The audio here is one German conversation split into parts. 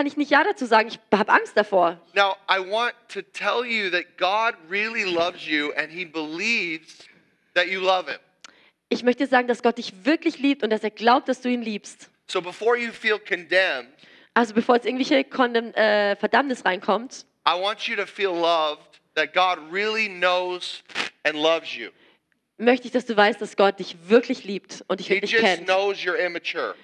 kann ich nicht Ja dazu sagen. Ich habe Angst davor. Now, I want to tell you that God really loves you and he believes that you love him. Ich möchte sagen, dass Gott dich wirklich liebt und dass er glaubt, dass du ihn liebst. So before you feel condemned, Also bevor jetzt irgendwelche Kondem äh, Verdammnis reinkommt, I want you to feel loved, that God really knows and loves you. möchte ich, dass du weißt, dass Gott dich wirklich liebt und dich He wirklich just kennt. knows you're immature,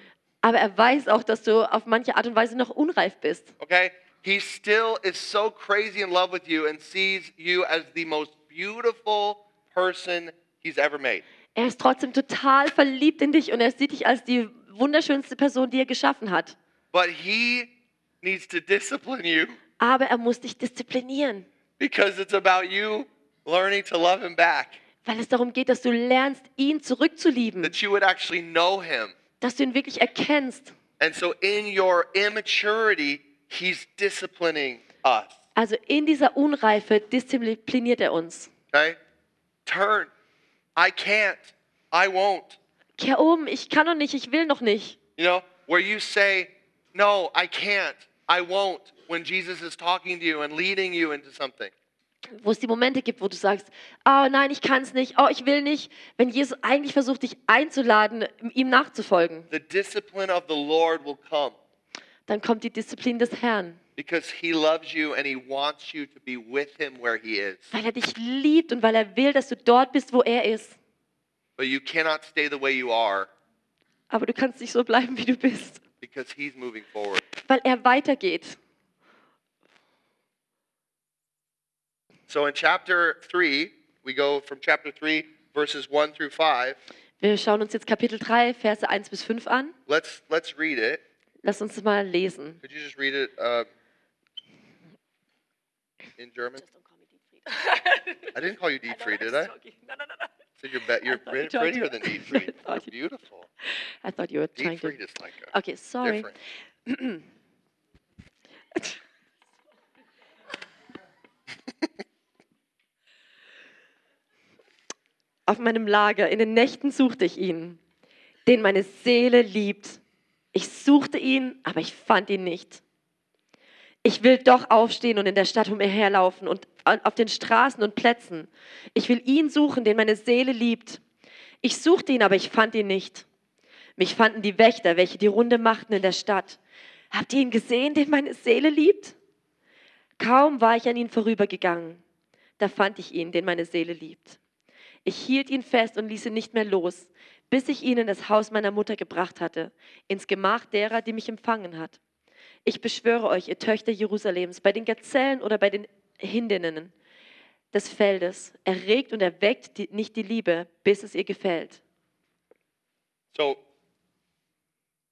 Aber er weiß auch, dass du auf manche Art und Weise noch unreif bist. okay? He still is so crazy in love with you and sees you as the most beautiful person he's ever made. Er ist trotzdem total verliebt in dich und er sieht dich als die wunderschönste Person, die er geschaffen hat. But he needs to discipline you Aber er muss dich disziplinieren, because it's about you learning to love him back, weil es darum geht, dass du lernst, ihn zurückzulieben, that you would actually know him. Dass du ihn wirklich erkennst. And so in your immaturity, he's disciplining us. Also in dieser Unreife diszipliniert er uns. Okay? Turn. I can't. I won't. Kehr um, ich kann noch nicht, ich will noch nicht. You know, where you say, No, I can't. I won't. When Jesus is talking to you and leading you into something. Wo es die Momente gibt, wo du sagst, oh nein, ich kann es nicht, oh ich will nicht. Wenn Jesus eigentlich versucht, dich einzuladen, ihm nachzufolgen, The discipline of the Lord will come dann kommt die Disziplin des Herrn. because he loves you and he wants you to be with him where he is. Weil er dich liebt und weil er will, dass du dort bist, wo er ist. But you cannot stay the way you are Aber du kannst nicht so bleiben, wie du bist. because he's moving forward. Weil er weitergeht. So in chapter 3, we go from chapter 3, verses 1 through 5. Wir schauen uns jetzt Kapitel 3, Verse 1 bis 5 an. Let's, let's read it. Lass uns mal lesen. Could you just read it uh, in German? Just don't call me Dietfried. I didn't call you Dietfried, did I? So you're, be- you're I you pretty- prettier you- than I Dietfried. You're beautiful. I thought you were trying to... Dietfried is like a Okay, sorry. different. Auf meinem Lager in den Nächten suchte ich ihn, den meine Seele liebt. Ich suchte ihn, aber ich fand ihn nicht. Ich will doch aufstehen und in der Stadt umherlaufen und auf den Straßen und Plätzen. Ich will ihn suchen, den meine Seele liebt. Ich suchte ihn, aber ich fand ihn nicht. Mich fanden die Wächter, welche die Runde machten in der Stadt. Habt ihr ihn gesehen, den meine Seele liebt? Kaum war ich an ihn vorübergegangen, da fand ich ihn, den meine Seele liebt. Ich hielt ihn fest und ließ ihn nicht mehr los, bis ich ihn in das Haus meiner Mutter gebracht hatte, ins Gemach derer, die mich empfangen hat. Ich beschwöre euch, ihr Töchter Jerusalems, bei den Gazellen oder bei den Hindinnen des Feldes, erregt und erweckt die, nicht die Liebe, bis es ihr gefällt. So,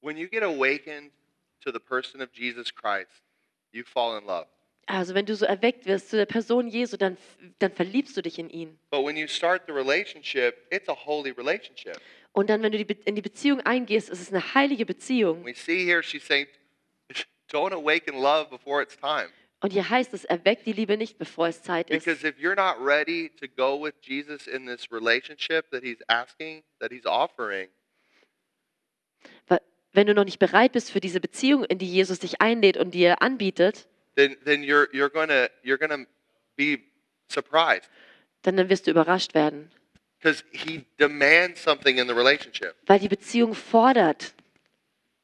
when you get awakened to the person of Jesus Christ, you fall in love. Also wenn du so erweckt wirst zu der Person Jesu, dann, dann verliebst du dich in ihn. But when you start the relationship, it's a holy relationship. Und dann, wenn du die, in die Beziehung eingehst, ist es eine heilige Beziehung. We see here she's saying, don't awaken love before it's time. Und hier heißt es, erweckt die Liebe nicht, bevor es Zeit ist. Because if you're not ready to go with Jesus in this relationship that he's asking, that he's offering, wenn du noch nicht bereit bist für diese Beziehung, in die Jesus dich einlädt und dir anbietet, then then you're you're gonna you're gonna be surprised dann, dann wirst du überrascht werden. because he demands something in the relationship. Weil die Beziehung fordert.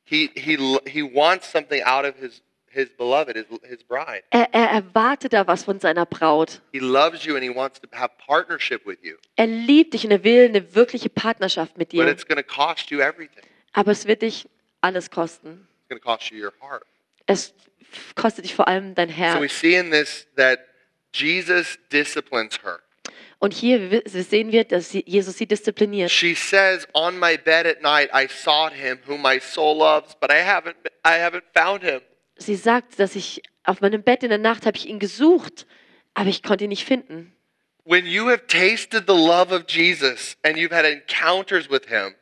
He he he wants something out of his his beloved, his his bride. Er, er erwartet da was von seiner Braut. He loves you and he wants to have partnership with you. Er liebt dich und er will eine wirkliche Partnerschaft mit But dir. it's going to cost you everything. Aber es wird dich alles kosten. It's to cost you your heart. Es kostet dich vor allem dein So we Herz. see in this that Jesus disciplines her. Und hier sehen wir, dass Jesus sie diszipliniert. She says, "On my bed at night I sought him whom my soul loves, but I haven't I haven't found him." Sie sagt, dass ich auf meinem Bett in der Nacht habe ich ihn gesucht, aber ich konnte ihn nicht finden. When you have tasted the love of Jesus and you've had encounters with him,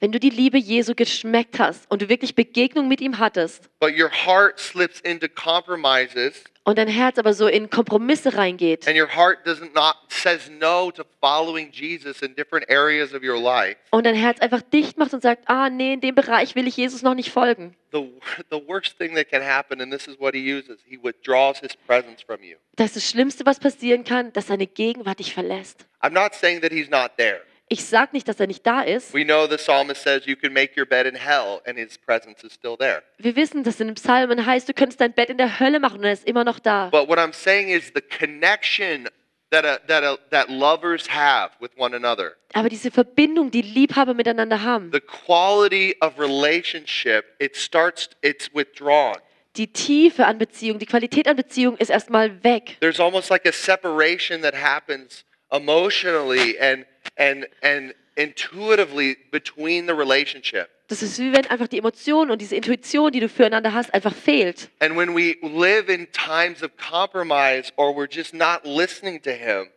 Wenn du die Liebe Jesu geschmeckt hast und du wirklich Begegnung mit ihm hattest but your heart slips into compromises und dein Herz aber so in Kompromisse reingeht and your heart doesn't not says no to following Jesus in different areas of your life, und dein Herz einfach dicht macht und sagt, ah nee, in dem Bereich will ich Jesus noch nicht folgen. the the worst thing that can happen, and this is what he uses, he withdraws his presence from you. Das ist das Schlimmste, was passieren kann, dass seine Gegenwart dich verlässt. I'm not saying that he's not there. Ich sage nicht, dass er nicht da ist. We know the psalmist says you can make your bed in hell and his presence is still there. Wir wissen, dass in dem Psalmen heißt, du könntest dein Bett in der Hölle machen und er ist immer noch da. But what I'm saying is the connection that a, that a, that lovers have with one another, Aber diese Verbindung, die Liebhaber miteinander haben, the quality of relationship, it starts it's withdrawn. die Tiefe an Beziehung, die Qualität an Beziehung ist erstmal weg. There's almost like a separation that happens emotionally and and and intuitively between the relationship. Das ist wie wenn einfach die Emotion und diese Intuition, die du füreinander hast, einfach fehlt. And when we live in times of compromise or we're just not listening to him,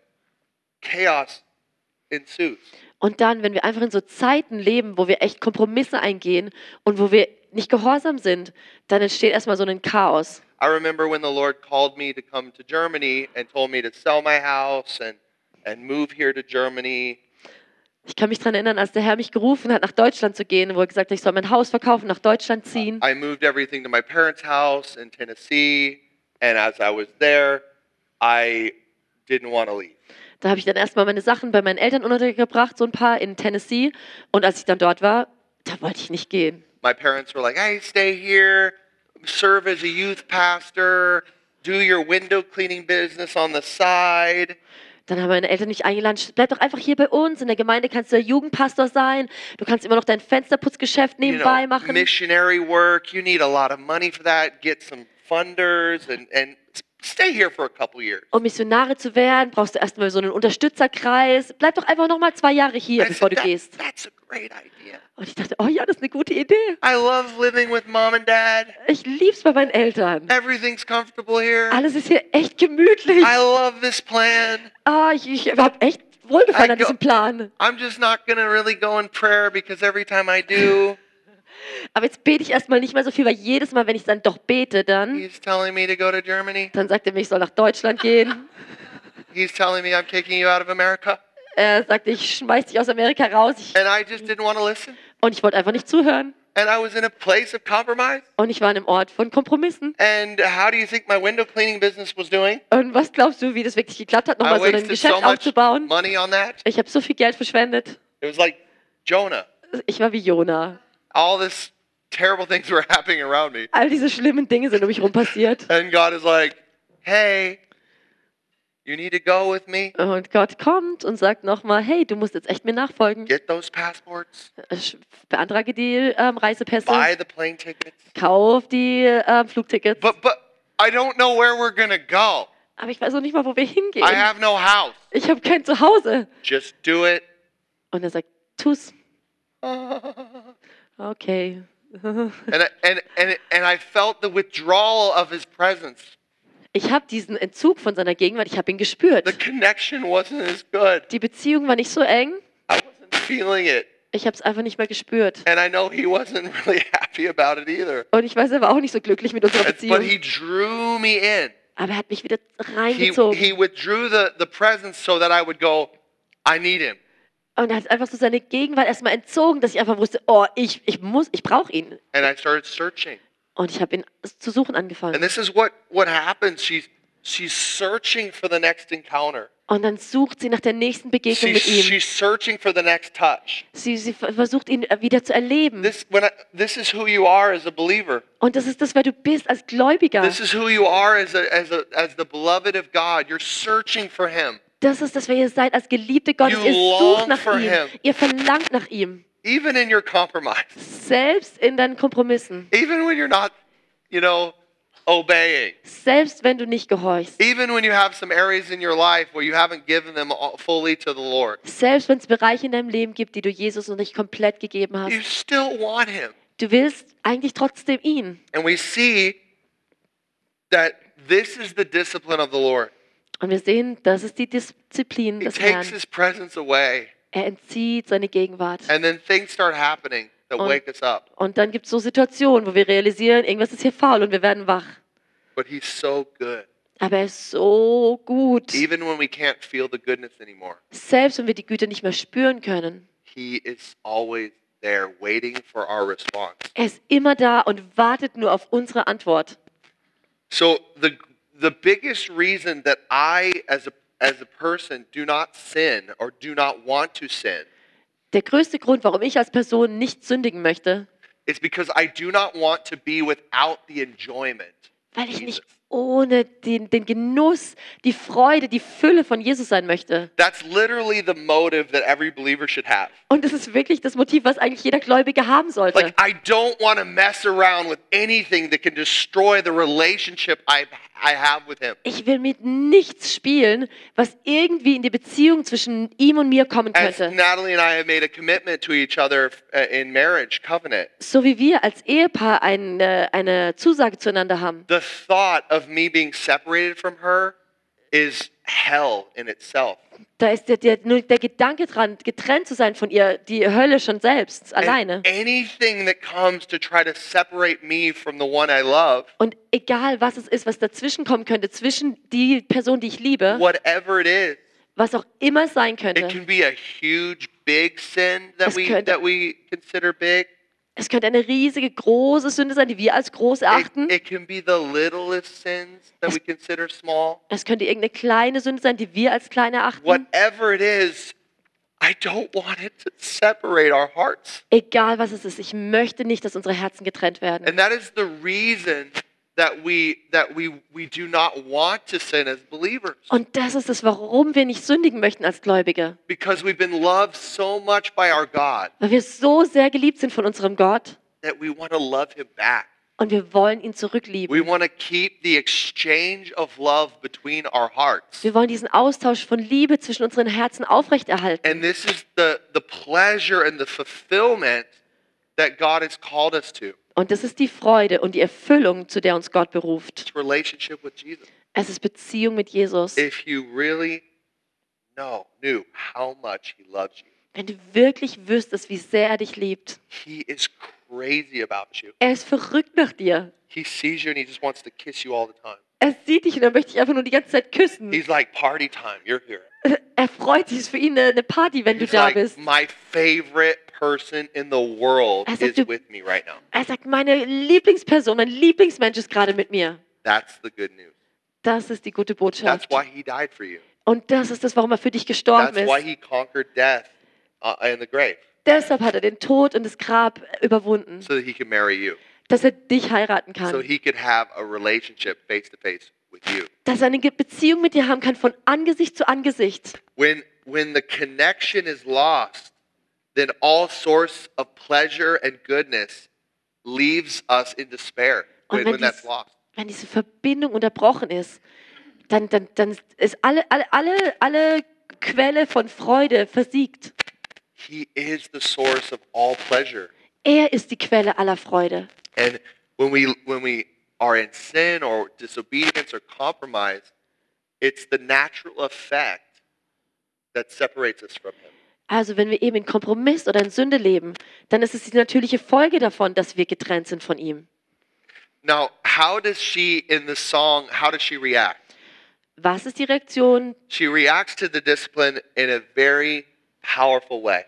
chaos ensues. Und dann, wenn wir einfach in so Zeiten leben, wo wir echt Kompromisse eingehen und wo wir nicht gehorsam sind, dann entsteht erstmal so ein Chaos. I remember when the Lord called me to come to Germany and told me to sell my house and, and move here to Germany. Ich kann mich daran erinnern, als der Herr mich gerufen hat, nach Deutschland zu gehen, wo er gesagt hat, ich soll mein Haus verkaufen, nach Deutschland ziehen. I moved everything to my parents' house in Tennessee, and as I was there, I didn't want to leave. Da habe ich dann erstmal meine Sachen bei meinen Eltern untergebracht, so ein paar in Tennessee. Und als ich dann dort war, da wollte ich nicht gehen. My parents were like, hey, stay here, serve as a youth pastor, do your window cleaning business on the side. Dann haben meine Eltern mich eingeladen, bleib doch einfach hier bei uns. In der Gemeinde kannst du ja Jugendpastor sein. Du kannst immer noch dein Fensterputzgeschäft You nebenbei know, machen. missionary work, you need a lot of money for that, get some funders, and, and stay here for a couple years. Um Missionare zu werden, brauchst du erstmal so einen Unterstützerkreis. Bleib doch einfach noch mal zwei Jahre hier, bevor du "That- gehst. That's a great idea. Und ich dachte, oh ja, das ist eine gute Idee. I love living with mom and dad. Ich lieb's bei meinen Eltern. Everything's comfortable here. Alles ist hier echt gemütlich. I love this plan. Ah, ich, ich habe echt Wohlgefallen I an go- diesem Plan. I'm just not to really go in prayer because every time I do, Aber jetzt bete ich erstmal nicht mehr so viel, weil jedes Mal, wenn ich dann doch bete, dann, he's telling me to go to Germany. dann sagt er mir, ich soll nach Deutschland gehen. He's telling me I'm kicking you out of America. Er sagt, ich schmeiß dich aus Amerika raus. Ich, And I just didn't want to listen. und ich wollte einfach nicht zuhören. And I was in a place of compromise. Und ich war an einem Ort von Kompromissen. And how do you think my window cleaning business was doing? Und was glaubst du, wie das wirklich geklappt hat, I nochmal so ein wasted Geschäft so much aufzubauen? money on that. Ich habe so viel Geld verschwendet. It was like Jonah. Ich war wie Jona. All this terrible things were happening around me. All diese schlimmen Dinge sind um mich rum passiert. And God is like, hey, you need to go with me. Und Gott kommt und sagt nochmal, hey, du musst jetzt echt mir nachfolgen. Get those passports. Beantrage die ähm, Reisepässe, Buy the plane tickets. kauf die ähm, Flugtickets. But but I don't know where we're gonna go. Aber ich weiß noch nicht mal, wo wir hingehen. I have no house. Ich habe kein Zuhause. Just do it. Und er sagt, tu's. and Okay. I, and and and I felt the withdrawal of His presence. Ich habe diesen Entzug von seiner Gegenwart, ich habe ihn gespürt. The connection wasn't as good. Die Beziehung war nicht so eng. I wasn't feeling it, Ich habe es einfach nicht mehr gespürt. and I know He wasn't really happy about it either. Und ich weiß, er war auch nicht so glücklich mit unserer But Beziehung. He drew me in. Aber er hat mich wieder He reingezogen. He withdrew the the presence so that I would go. I need Him. Und er hat einfach so seine Gegenwart erstmal entzogen, dass ich einfach wusste, oh, ich, ich muss, ich brauche ihn. And I started searching. Und ich habe ihn zu suchen angefangen. And this is what what happens. She's she's searching for the next encounter. Und dann sucht sie nach der nächsten Begegnung She's, mit ihm. she's searching for the next touch. Sie, sie ver- versucht ihn äh, wieder zu erleben. This when I, this is who you are as a believer. Und das ist das, wer du bist als Gläubiger. This is who you are as a, as a, as the beloved of God. You're searching for Him, Das ist das, wer ihr seid als Geliebte Gottes. You Ihr sucht nach ihm. him. Ihr verlangt nach ihm. even in your compromise, Selbst in deinen Kompromissen. even when you're not, you know, obeying, Selbst wenn du nicht gehorchst. even when you have some areas in your life where you haven't given them fully to the Lord. Selbst wenn es Bereiche in deinem Leben gibt, die du Jesus noch nicht komplett gegeben You hast. still want Him, Du willst eigentlich trotzdem ihn. and we see that this is the discipline of the Lord. Und wir sehen, das ist die Disziplin He des takes Herrn. His presence away. Er entzieht seine Gegenwart. And then things start happening that Und- wake us up. Und dann gibt es so Situationen, wo wir realisieren, irgendwas ist hier faul und wir werden wach. But He's so good. Aber er ist so gut. Even when we can't feel the goodness anymore, Selbst wenn wir die Güte nicht mehr spüren können. He is always there waiting for our response. Er ist immer da und wartet nur auf unsere Antwort. So the the biggest reason that I as a as a person do not sin or do not want to sin Der größte Grund, warum ich als Person nicht sündigen möchte, is because I do not want to be without the enjoyment. weil ich nicht ohne den, den Genuss, die Freude, die Fülle von Jesus sein möchte. That's literally the motive that every believer should have. Und das ist wirklich das Motiv, was eigentlich jeder Gläubige haben sollte. Like I don't want to mess around with anything that can destroy the relationship I I have with him. Ich will mit nichts spielen, was irgendwie in die Beziehung zwischen ihm und mir kommen könnte. Natalie and I have made a commitment to each other in marriage covenant, So wie wir als Ehepaar eine, eine Zusage zueinander haben. the thought of me being separated from her is hell in itself. Da ist der, der, nur der Gedanke dran, getrennt zu sein von ihr, die Hölle schon selbst, And alleine. anything that comes to try to separate me from the one I love, Und egal was es ist, was dazwischen kommen könnte, zwischen die Person, die ich liebe, whatever it is, was auch immer sein it könnte, can be a huge, big sin that Es we that we consider big. Es könnte eine riesige, große Sünde sein, die wir als groß erachten. it Es-. Es könnte irgendeine kleine Sünde sein, die wir als klein erachten. Whatever it is, I don't want it to separate our hearts. Egal was es ist, ich möchte nicht, dass unsere Herzen getrennt werden. And that is the reason that we that we we do not want to sin as believers. Und das ist es, warum wir nicht sündigen möchten als Gläubige. Because we've been loved so much by our God Weil wir so sehr geliebt sind von unserem Gott that we want to love him back. und wir wollen ihn zurücklieben. We want to keep the exchange of love between our hearts. Wir wollen diesen Austausch von Liebe zwischen unseren Herzen aufrechterhalten. And this is the the pleasure and the fulfillment that God has called us to. Und das ist die Freude und die Erfüllung, zu der uns Gott beruft. Es ist Beziehung mit Jesus. If you really know, knew how much he loves you, Wenn du wirklich wüsstest, wie sehr er dich liebt. he is crazy about you. Er ist verrückt nach dir. Er sieht dich und er möchte dich einfach nur die ganze Zeit küssen. He's like, party time, you're here. Er freut sich, es ist für ihn eine Party, wenn du He's da like, bist. my favorite person in the world I said is to- with me right now. Er sagt, meine Lieblingsperson, mein Lieblingsmensch ist gerade mit mir. That's the good news. Das ist die gute That's Botschaft. why he died for you. Und das ist das, warum er für dich gestorben That's why ist. he conquered death uh, in the grave, Deshalb hat er den Tod und das Grab überwunden, so that he could marry you, dass er dich heiraten so kann. he could have a relationship face to face with you. Dass er eine Beziehung mit dir haben kann, von Angesicht zu Angesicht. When when the connection is lost, then all source of pleasure and goodness leaves us in despair. When, when that's dies- lost. Wenn diese Verbindung unterbrochen ist, dann, dann, dann ist alle, alle, alle, alle Quelle von Freude versiegt. He is the source of all pleasure. Er ist die Quelle aller Freude. And when we when we are in sin or disobedience or compromise, it's the natural effect that separates us from him. Also wenn wir eben in Kompromiss oder in Sünde leben, dann ist es die natürliche Folge davon, dass wir getrennt sind von ihm. Now, how does she in the song, how does she react? Was ist die Reaktion? She reacts to the discipline in a very powerful way.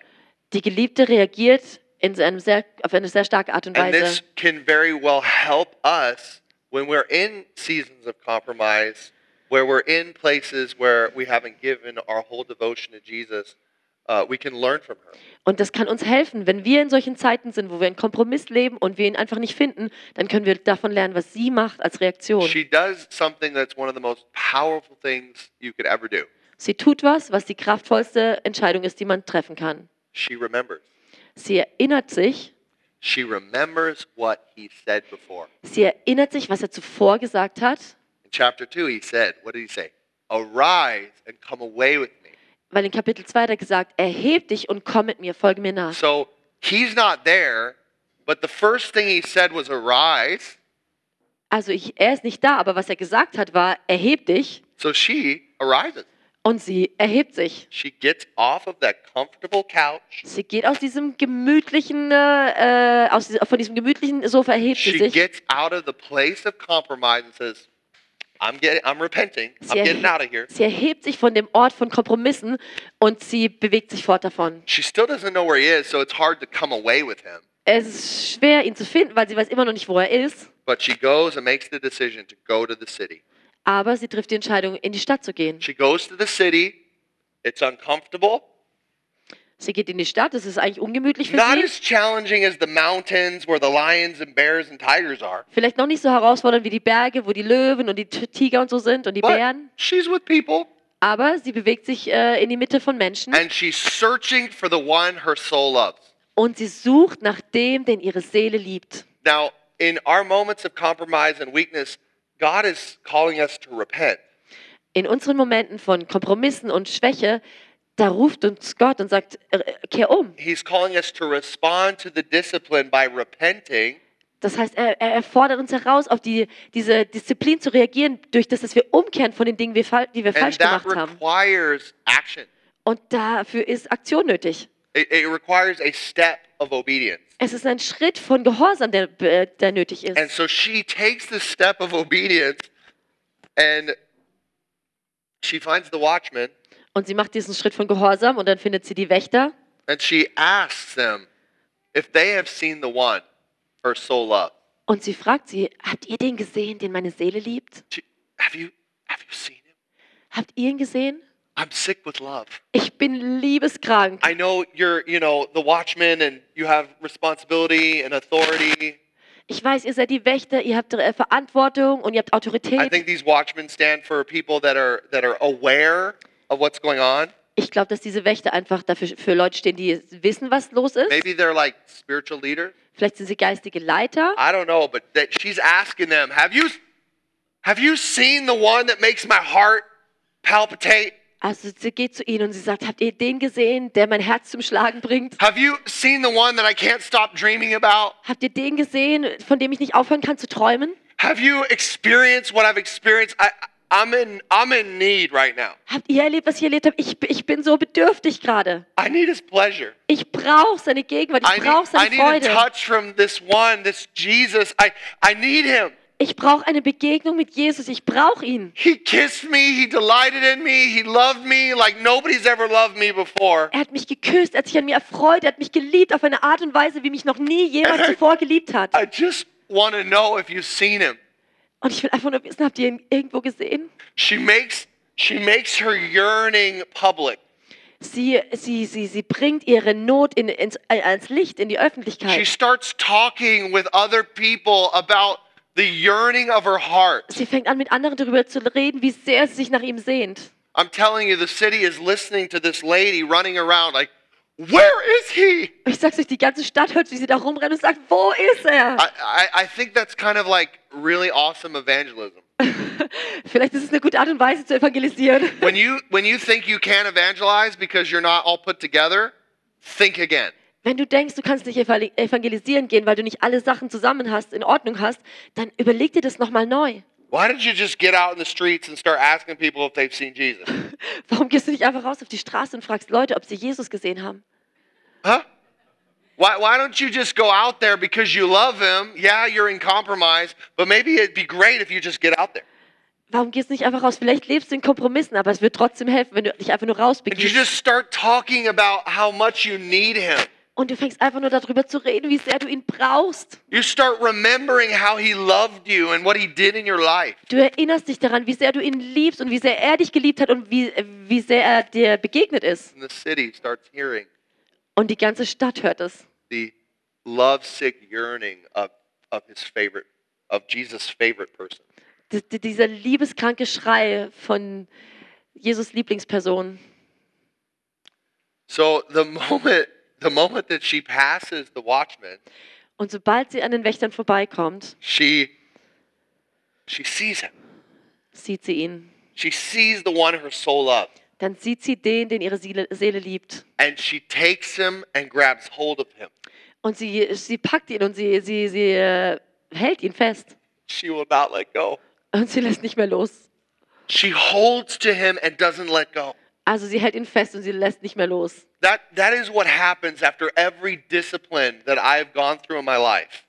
Die Geliebte reagiert in einem sehr, auf eine sehr starke Art und And Weise. this can very well help us when we're in seasons of compromise, where we're in places where we haven't given our whole devotion to Jesus. Uh, we can learn from her. Und das kann uns helfen, wenn wir in solchen Zeiten sind, wo wir einen Kompromiss leben und wir ihn einfach nicht finden, dann können wir davon lernen, was sie macht als Reaktion. She does something that's one of the most powerful things you could ever do. Sie tut was, was die kraftvollste Entscheidung ist, die man treffen kann. She remembers. Sie erinnert sich, She remembers what he said before. sie erinnert sich, was er zuvor gesagt hat, In chapter 2, he said, What did he say? Arise and come away with me. Weil in Kapitel 2 hat er gesagt, erheb dich und komm mit mir, folge mir nach. So he's not there, but the first thing he said was, Arise. Also ich, er ist nicht da, aber was er gesagt hat, war, erheb dich. So she arises. Und sie erhebt sich. She gets off of that comfortable couch. Sie geht aus diesem gemütlichen, äh, äh, aus, von diesem gemütlichen Sofa erhebt sie She sich. gets out of the place of compromise and says, I'm getting I'm repenting. I'm getting out of here. sie erhebt sich von dem Ort von Kompromissen und sie bewegt sich fort davon. She still doesn't know where he is, so it's hard to come away with him. Es ist schwer, ihn zu finden, weil sie weiß immer noch nicht, wo er ist. But she goes and makes the decision to go to the city. Aber sie trifft die Entscheidung, in die Stadt zu gehen. She goes to the city. It's uncomfortable. Sie geht in die Stadt, das ist eigentlich ungemütlich für Not sie. as challenging as the mountains where the lions and bears and tigers are. Vielleicht noch nicht so herausfordernd wie die Berge, wo die Löwen und die T- Tiger und so sind und die But Bären. she's with people Aber sie bewegt sich äh, in die Mitte von Menschen and she's searching for the one her soul loves. und sie sucht nach dem, den ihre Seele liebt. Now, in our moments of compromise and weakness, God is calling us to repent. In unseren Momenten von Kompromissen und Schwäche, da ruft uns Gott und sagt, äh, kehr um. He's calling us to respond to the discipline by repenting Das heißt, er, er fordert uns heraus, auf die, diese Disziplin zu reagieren, durch das, dass wir umkehren von den Dingen, die wir falsch gemacht haben. requires action. Und dafür ist Aktion nötig. It, it requires a step of obedience. Es ist ein Schritt von Gehorsam, der, der nötig And ist. so she takes the step of obedience and she finds the watchman Und sie macht diesen Schritt von Gehorsam und dann findet sie die Wächter and she asks them if they have seen the one her soul loves. und sie fragt sie, habt ihr den gesehen, den meine Seele liebt? She, have you have you seen him? Habt ihr ihn gesehen? I'm sick with love. Ich bin liebeskrank. I know you're, you know, the watchman and you have responsibility and authority. Ich weiß, ihr seid die Wächter, ihr habt Verantwortung und ihr habt I Autorität. think these watchmen stand for people that are that are aware of what's going on. Ich glaube, dass diese Wächter einfach dafür für Leute stehen, die wissen, was los ist. Maybe they're like spiritual leaders. Vielleicht sind sie geistige Leiter. I don't know, but that she's asking them, "Have you have you seen the one that makes my heart palpitate? Also sie geht zu ihnen und sie sagt, habt ihr den gesehen, der mein Herz zum Schlagen bringt? Have you seen the one that I can't stop dreaming about? Habt ihr den gesehen, von dem ich nicht aufhören kann zu träumen? Have you experienced what I've experienced? I I'm in I'm in need right now. Habt ihr erlebt, was ich erlebt habe? Ich, ich bin so bedürftig gerade. I need his pleasure. Ich brauche seine Gegenwart, I ich brauche need, I seine need a Freude. touch from this one, this Jesus. I, I need him. Ich brauche eine Begegnung mit Jesus, ich brauche ihn. He kissed me. He delighted in me. He loved me like nobody's ever loved me before. Er hat mich geküsst, er hat sich an mir erfreut, er hat mich geliebt auf eine Art und Weise, wie mich noch nie jemand zuvor geliebt hat. I just want to know if you've seen him. Und ich will einfach nur wissen, habt ihr ihn irgendwo gesehen? She makes she makes her yearning public. Sie, sie, sie, sie bringt ihre Not in, ins, äh, ans Licht, in die She Öffentlichkeit. starts talking with other people about the yearning of her heart. Sie fängt an, mit anderen darüber zu reden, wie sehr sie sich nach ihm sehnt. I'm telling you, the city is listening to this lady running around like, where is he? Ich sag's euch, die ganze Stadt hört, wie sie da rumrennt und sagt, wo ist er? I, I, I think that's kind of like really awesome evangelism. Vielleicht ist es eine gute Art und Weise zu evangelisieren. When you when you think you can't evangelize because you're not all put together, think again. Wenn du denkst, du kannst nicht evangel- evangelisieren gehen, weil du nicht alle Sachen zusammen hast, in Ordnung hast, dann überleg dir das nochmal neu. Why don't you just get out in the streets and start asking people if they've seen Jesus? Warum gehst du nicht einfach raus auf die Straße und fragst Leute, ob sie Jesus gesehen haben? Huh? Why, why don't you just go out there because you love him? Yeah, you're in compromise, but maybe it'd be great if you just get out there. Warum gehst du nicht einfach raus? Vielleicht lebst du in Kompromissen, aber es wird trotzdem helfen, wenn du dich einfach nur And you rausbegibst. just start talking about how much you need him. Und du fängst einfach nur darüber zu reden, wie sehr du ihn brauchst. You start remembering how he loved you and what he did in your life. Du erinnerst dich daran, wie sehr du ihn liebst und wie sehr er dich geliebt hat und wie, wie sehr er dir begegnet ist. And the city starts hearing Und die ganze Stadt hört es. the lovesick yearning of, of his favorite, of Jesus' favorite person. D dieser liebeskranke Schrei von Jesus Lieblingsperson. So the moment the moment that she passes the watchman, Und sobald sie an den Wächtern vorbeikommt, she she sees him. sieht sie ihn. She sees the one her soul loves. Dann sieht sie den, den ihre Seele, Seele liebt. And she takes him and grabs hold of him. Und sie, sie packt ihn und sie, sie, sie äh, hält ihn fest. She will not let go. Und sie lässt nicht mehr los. She holds to him and doesn't let go. Also sie hält ihn fest und sie lässt nicht mehr los. That, that is what happens after every discipline that I've gone through in my life.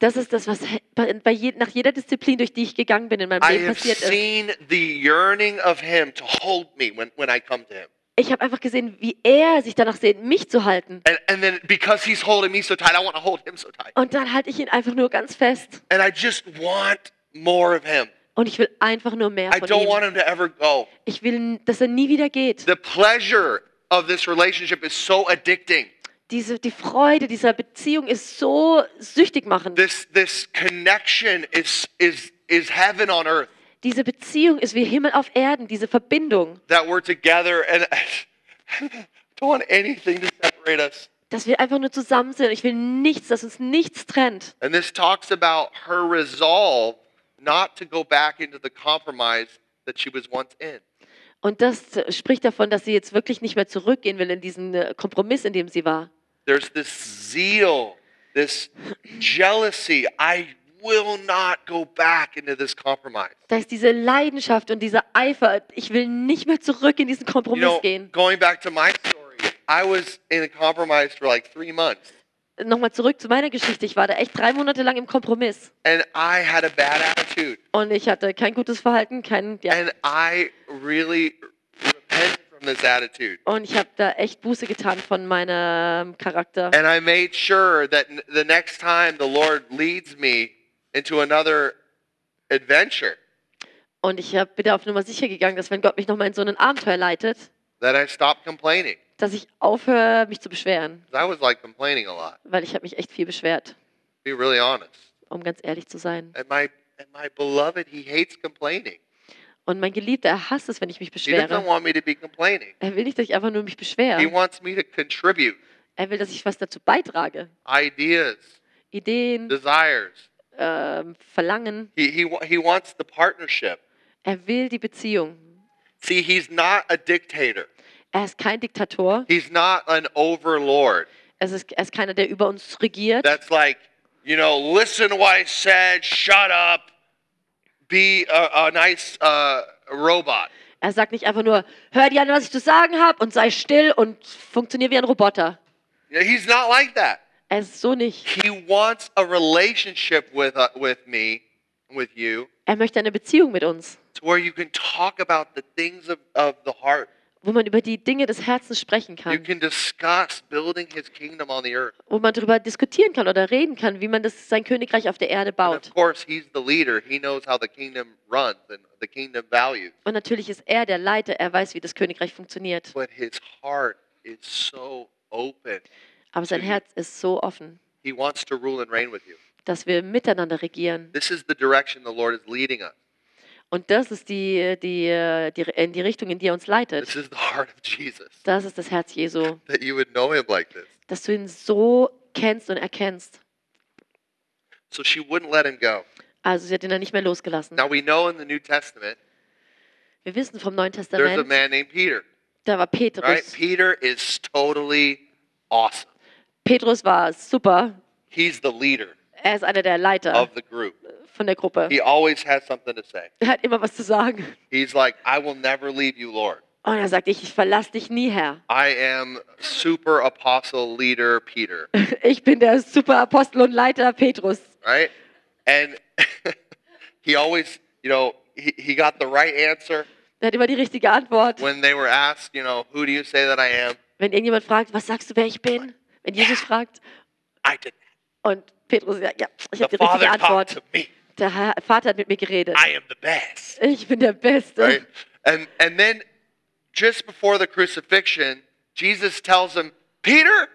Das ist das, was bei, je, nach jeder Disziplin, durch die ich gegangen bin in meinem I Leben have passiert ist. seen the yearning of him to hold me when, when I come to him. Ich habe einfach gesehen, wie er sich danach sehnt, mich zu halten. And, and then because he's holding me so tight, I want to hold him so tight. Und dann halte ich ihn einfach nur ganz fest. And I just want more of him. Und ich will einfach nur mehr I von don't ihm. want him to ever go. Ich will, dass er nie wieder geht. The pleasure of this relationship is so addicting. Diese, die Freude dieser Beziehung ist so süchtig machend. This this connection is is is heaven on earth. Diese Beziehung ist wie Himmel auf Erden, diese Verbindung, That we're together and don't want anything to separate us. dass wir einfach nur zusammen sind. Ich will nichts, dass uns nichts trennt. And this talks about her resolve not to go back into the compromise that she was once in. Und das spricht davon, dass sie jetzt wirklich nicht mehr zurückgehen will in diesen äh, Kompromiss, in dem sie war. There's this zeal, this jealousy. I will not go back into this compromise. Da ist diese Leidenschaft und dieser Eifer. Ich will nicht mehr zurück in diesen You Kompromiss know, gehen. going back to my story, I was in a compromise for like three months, Nochmal zurück zu meiner Geschichte. Ich war da echt drei Monate lang im Kompromiss. and I had a bad attitude, Und ich hatte kein gutes Verhalten, kein, ja. and I really from this attitude. Und ich habe da echt Buße getan von meinem Charakter. And I made sure that the next time the Lord leads me into another adventure, Und ich hab, bin da auf Nummer sicher gegangen, dass wenn Gott mich nochmal in so ein Abenteuer leitet, that I stop complaining. Dass ich aufhöre, mich zu beschweren. I was like complaining a lot. Weil ich habe mich echt viel beschwert, Be really honest. um ganz ehrlich zu sein. And my and my beloved, he hates complaining. Und mein Geliebter, er hasst es, wenn ich mich He doesn't beschwere. want me to be complaining. Er will nicht, dass ich einfach nur mich He beschwere. wants me to contribute Er will, dass ich was dazu beitrage. ideas, Ideen, desires. ähm, Verlangen. He, he, he wants the partnership. Er will die Beziehung. See, he's not a dictator. Er ist kein Diktator. He's not an overlord. Es ist, er ist keiner, der über uns regiert. That's like, you know, listen what I said, shut up, be a, a nice uh, robot. Er sagt nicht einfach nur, hör dir an, was ich zu sagen habe und sei still und funktionier wie ein Roboter. Yeah, He's not like that. Er ist so nicht. He wants a relationship with, uh, with me, with you, Er möchte eine Beziehung mit uns, to where you can talk about the things of, of the heart. Wo man über die Dinge des Herzens sprechen You kann, can discuss building his kingdom on the earth. wo man darüber diskutieren kann oder reden kann, wie man das, sein Königreich auf der Erde And baut. of course, he's the leader. He knows how the kingdom runs and the kingdom values. Und natürlich ist er der Leiter, er weiß, wie das Königreich funktioniert. But his heart is so open. Aber sein Herz ist so offen, He wants to rule and reign with you. dass wir miteinander regieren. This is the direction the Lord is leading us. Und das ist die, die, die, in die Richtung, in die er uns leitet. This is the heart of Jesus. Das ist das Herz Jesu, That you would know him like this. dass du ihn so kennst und erkennst. So she wouldn't let him go. Also sie hat ihn dann nicht mehr losgelassen. Now we know in the New Testament Wir wissen vom Neuen there's a Testament, man named Peter. da war Right? Petrus. Peter is totally awesome. Petrus war super. He's the leader Er ist einer der Leiter of the group. Von der Gruppe. He always has something to say. Er hat immer was zu sagen. He's like, I will never leave you, Lord. Und er sagt, ich, ich verlasse dich nie, Herr. I am super apostle leader Peter, Ich bin der super Apostel und Leiter Petrus. right? And he always, you know, he, he got the right answer Er hat immer die richtige Antwort. when they were asked, you know, who do you say that I am? Wenn irgendjemand fragt, was sagst du, wer ich bin? Wenn Jesus fragt. I did. Und Petrus sagt, ja, ich habe die richtige Antwort. Der Herr- Vater hat mit mir geredet. I am the best, Ich bin der Beste. right? And and then just before the crucifixion, Jesus tells him, Peter,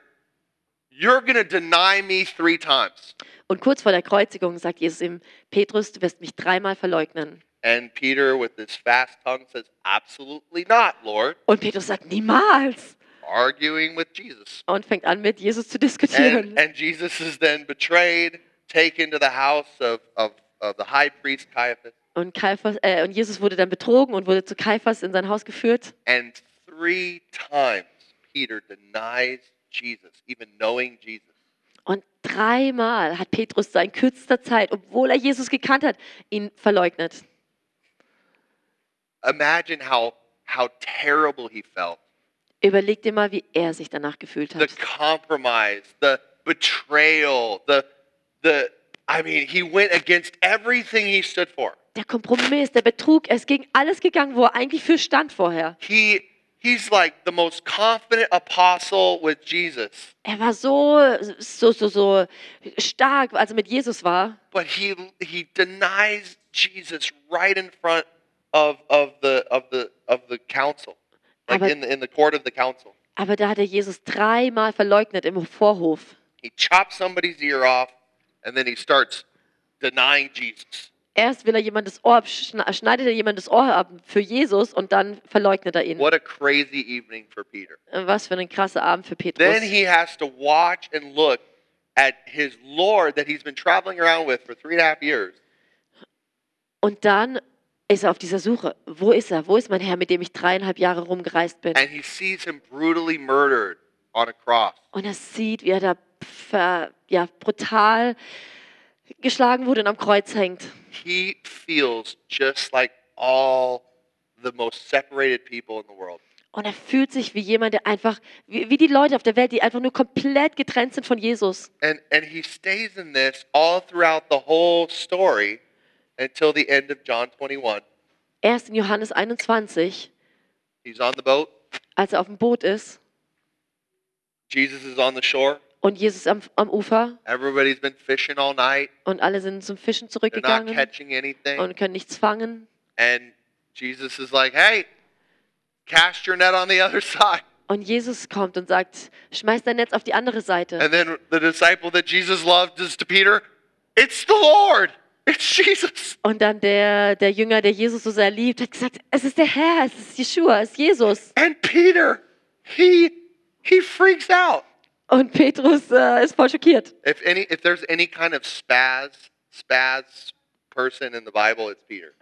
you're going to deny me three times. Und kurz vor der Kreuzigung sagt Jesus ihm, Petrus, du wirst mich dreimal verleugnen. And Peter, with his fast tongue, says, Absolutely not, Lord. Und Petrus sagt, niemals. Arguing with Jesus. Und fängt an, mit Jesus zu diskutieren. And, and Jesus is then betrayed, taken to the house of, of, priest Caiaphas, Und, Kaiphas, äh, und Jesus wurde dann betrogen und wurde zu Kaiphas in sein Haus geführt. and three times Peter denies Jesus, even knowing Jesus. Und dreimal hat Petrus da in kürzester Zeit, obwohl er Jesus gekannt hat, ihn verleugnet. imagine how how terrible he felt. Überleg dir mal, wie er sich danach gefühlt The hat. compromise, the betrayal, the the I mean, he went against everything he stood for. Der Kompromiss, der Betrug, er ist gegen alles gegangen, wo er eigentlich für stand vorher. He he's like the most confident apostle with Jesus. Er war so, so, so, so stark, als er mit Jesus war. But he he denies Jesus right in front of of the of the of the council. Like Aber- in the in the court of the council. Aber da hat er Jesus dreimal verleugnet im Vorhof. He chops somebody's ear off and then he starts denying Jesus. Erst will er jemand das Ohr, abschne- schneidet er jemand das Ohr ab für Jesus und dann verleugnet er ihn. What a crazy evening for Peter. Was für ein krasser Abend für Petrus. Then he has to watch and look at his Lord that he's been traveling around with for three and a half years. Und dann ist er auf dieser Suche. Wo ist er? Wo ist mein Herr, mit dem ich dreieinhalb Jahre rumgereist bin? And he sees him brutally murdered on a cross. Und er sieht, wie er da ver, ja, brutal geschlagen wurde und am Kreuz hängt. He feels just like all the most separated people in the world. Und er fühlt sich wie jemand, der einfach, wie, wie die Leute auf der Welt, die einfach nur komplett getrennt sind von Jesus. And, and he stays in this all throughout the whole story until the end of John 21. Erst in Johannes 21, He's on the boat. als er auf dem Boot ist Jesus is on the shore. Und Jesus am, am Ufer Everybody's been fishing all night. und alle sind zum Fischen They're not zurückgegangen catching anything. und können nichts fangen. And Jesus is like, hey, cast your net on the other side. Und Jesus kommt und sagt, schmeiß dein Netz auf die andere Seite. And then the disciple that Jesus loved is to Peter, it's the Lord. It's Jesus. Und dann der, der Jünger, der Jesus so sehr liebt, hat gesagt, es ist der Herr, es ist Jeshua, es ist Jesus. And Peter, he he freaks out. Und Petrus äh, ist voll schockiert. If any if there's any kind of spaz spaz person in the Bible, it's Peter.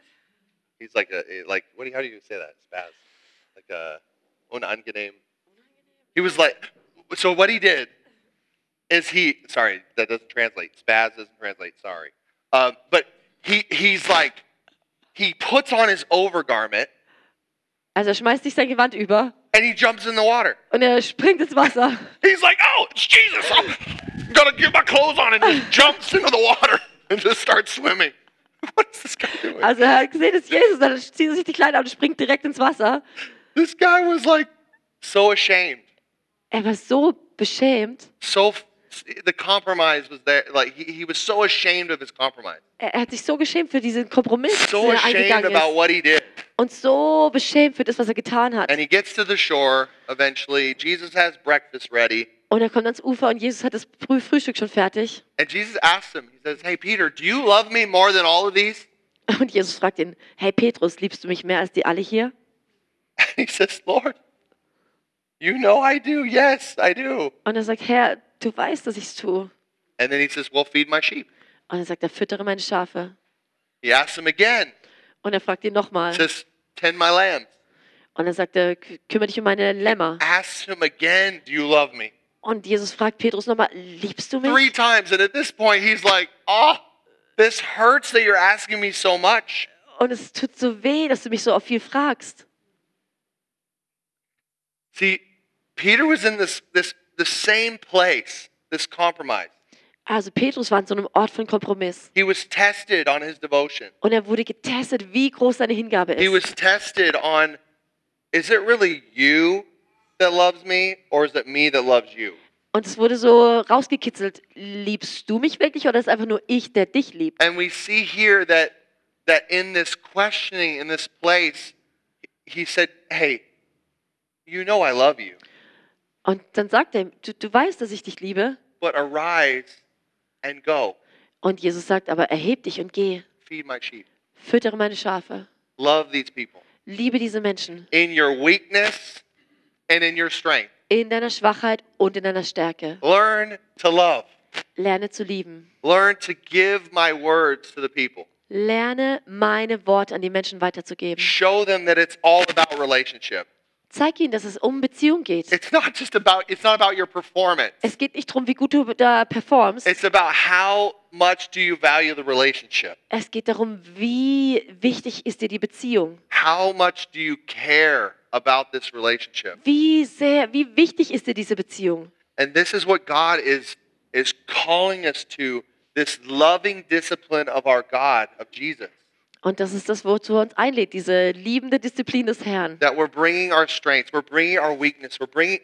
He's like a like what do you, how do you say that? Spaz. Like a unangenehm. He was like so what he did is he sorry, that doesn't translate. Spaz doesn't translate, sorry. Um, but he he's like he puts on his overgarment Also schmeißt sich sein Gewand über and he jumps in the water. und er springt ins Wasser. He's like, oh, it's Jesus. I'm gonna get my clothes on and just jumps into the water and just starts swimming. What is this guy doing? Also er hat gesehen, es ist Jesus, dann zieht er sich die Kleider an und springt direkt ins Wasser. This guy was like so ashamed. Er war so beschämt. So the compromise was there. Like he, he was so ashamed of his compromise. Er, er hat sich so geschämt für diesen Kompromiss, So den er ashamed eingegangen about ist. what he did. Und so beschämt für das, was er getan hat. And he gets to the shore eventually. Jesus has breakfast ready. Und er kommt ans Ufer und Jesus hat das Früh Frühstück schon fertig. And Jesus asks him, he says, Hey, Peter, do you love me more than all of these? Und Jesus fragt ihn, hey Petrus, liebst du mich mehr als die alle hier? And he says, Lord, you know I do. Yes, I do. Und er sagt, Herr, du weißt, dass ich es tue. And then he says, Well, feed my sheep. Und er sagt, er füttere meine Schafe. He asks him again. Und er fragt ihn nochmal. Says, Tend my lambs. Und er sagt, er, "Kü- kümmere dich um meine Lämmer. Asks him again, Do you love me? Und Jesus fragt Petrus nochmal, liebst du Three times. And at this point, he's like, Oh, this hurts that you're asking me so much. Und es tut so weh, dass du mich so oft viel fragst. See, Peter was in this, this, the same place, this compromise. Also Petrus war an so einem Ort von Kompromiss. He was tested on his devotion. Und er wurde getestet, wie groß seine Hingabe He was tested on is it really you that loves me or is it me that loves you? Und es wurde so rausgekitzelt, liebst du mich wirklich oder ist einfach nur ich, der dich liebt? And we see here that that in this questioning in this place he said, "Hey, you know I love you, Und dann sagt er, ihm, du, du weißt, dass ich dich liebe. but arise and go. Und Jesus sagt, aber erheb dich und geh. Feed my sheep. Füttere meine Schafe. Love these people Liebe diese Menschen in your weakness and in your strength. in deiner Schwachheit und in deiner Stärke. Learn to love. Lerne zu lieben. Learn to give my words to the people. Lerne meine Worte an die Menschen weiterzugeben. Show them that it's all about relationship. Zeig ihnen, dass es um Beziehung geht. It's not just about it's not about your performance. Es geht nicht darum, wie gut du da performst. It's about how much do you value the relationship? Es geht darum, wie wichtig ist dir die Beziehung. how much do you care about this relationship? Wie sehr, wie wichtig ist dir diese Beziehung? And this is what God is is calling us to this loving discipline of our God, of Jesus. Und das ist das, wozu er uns einlädt, diese liebende Disziplin des Herrn. That we're bringing our strengths, we're bringing our weakness, we're bringing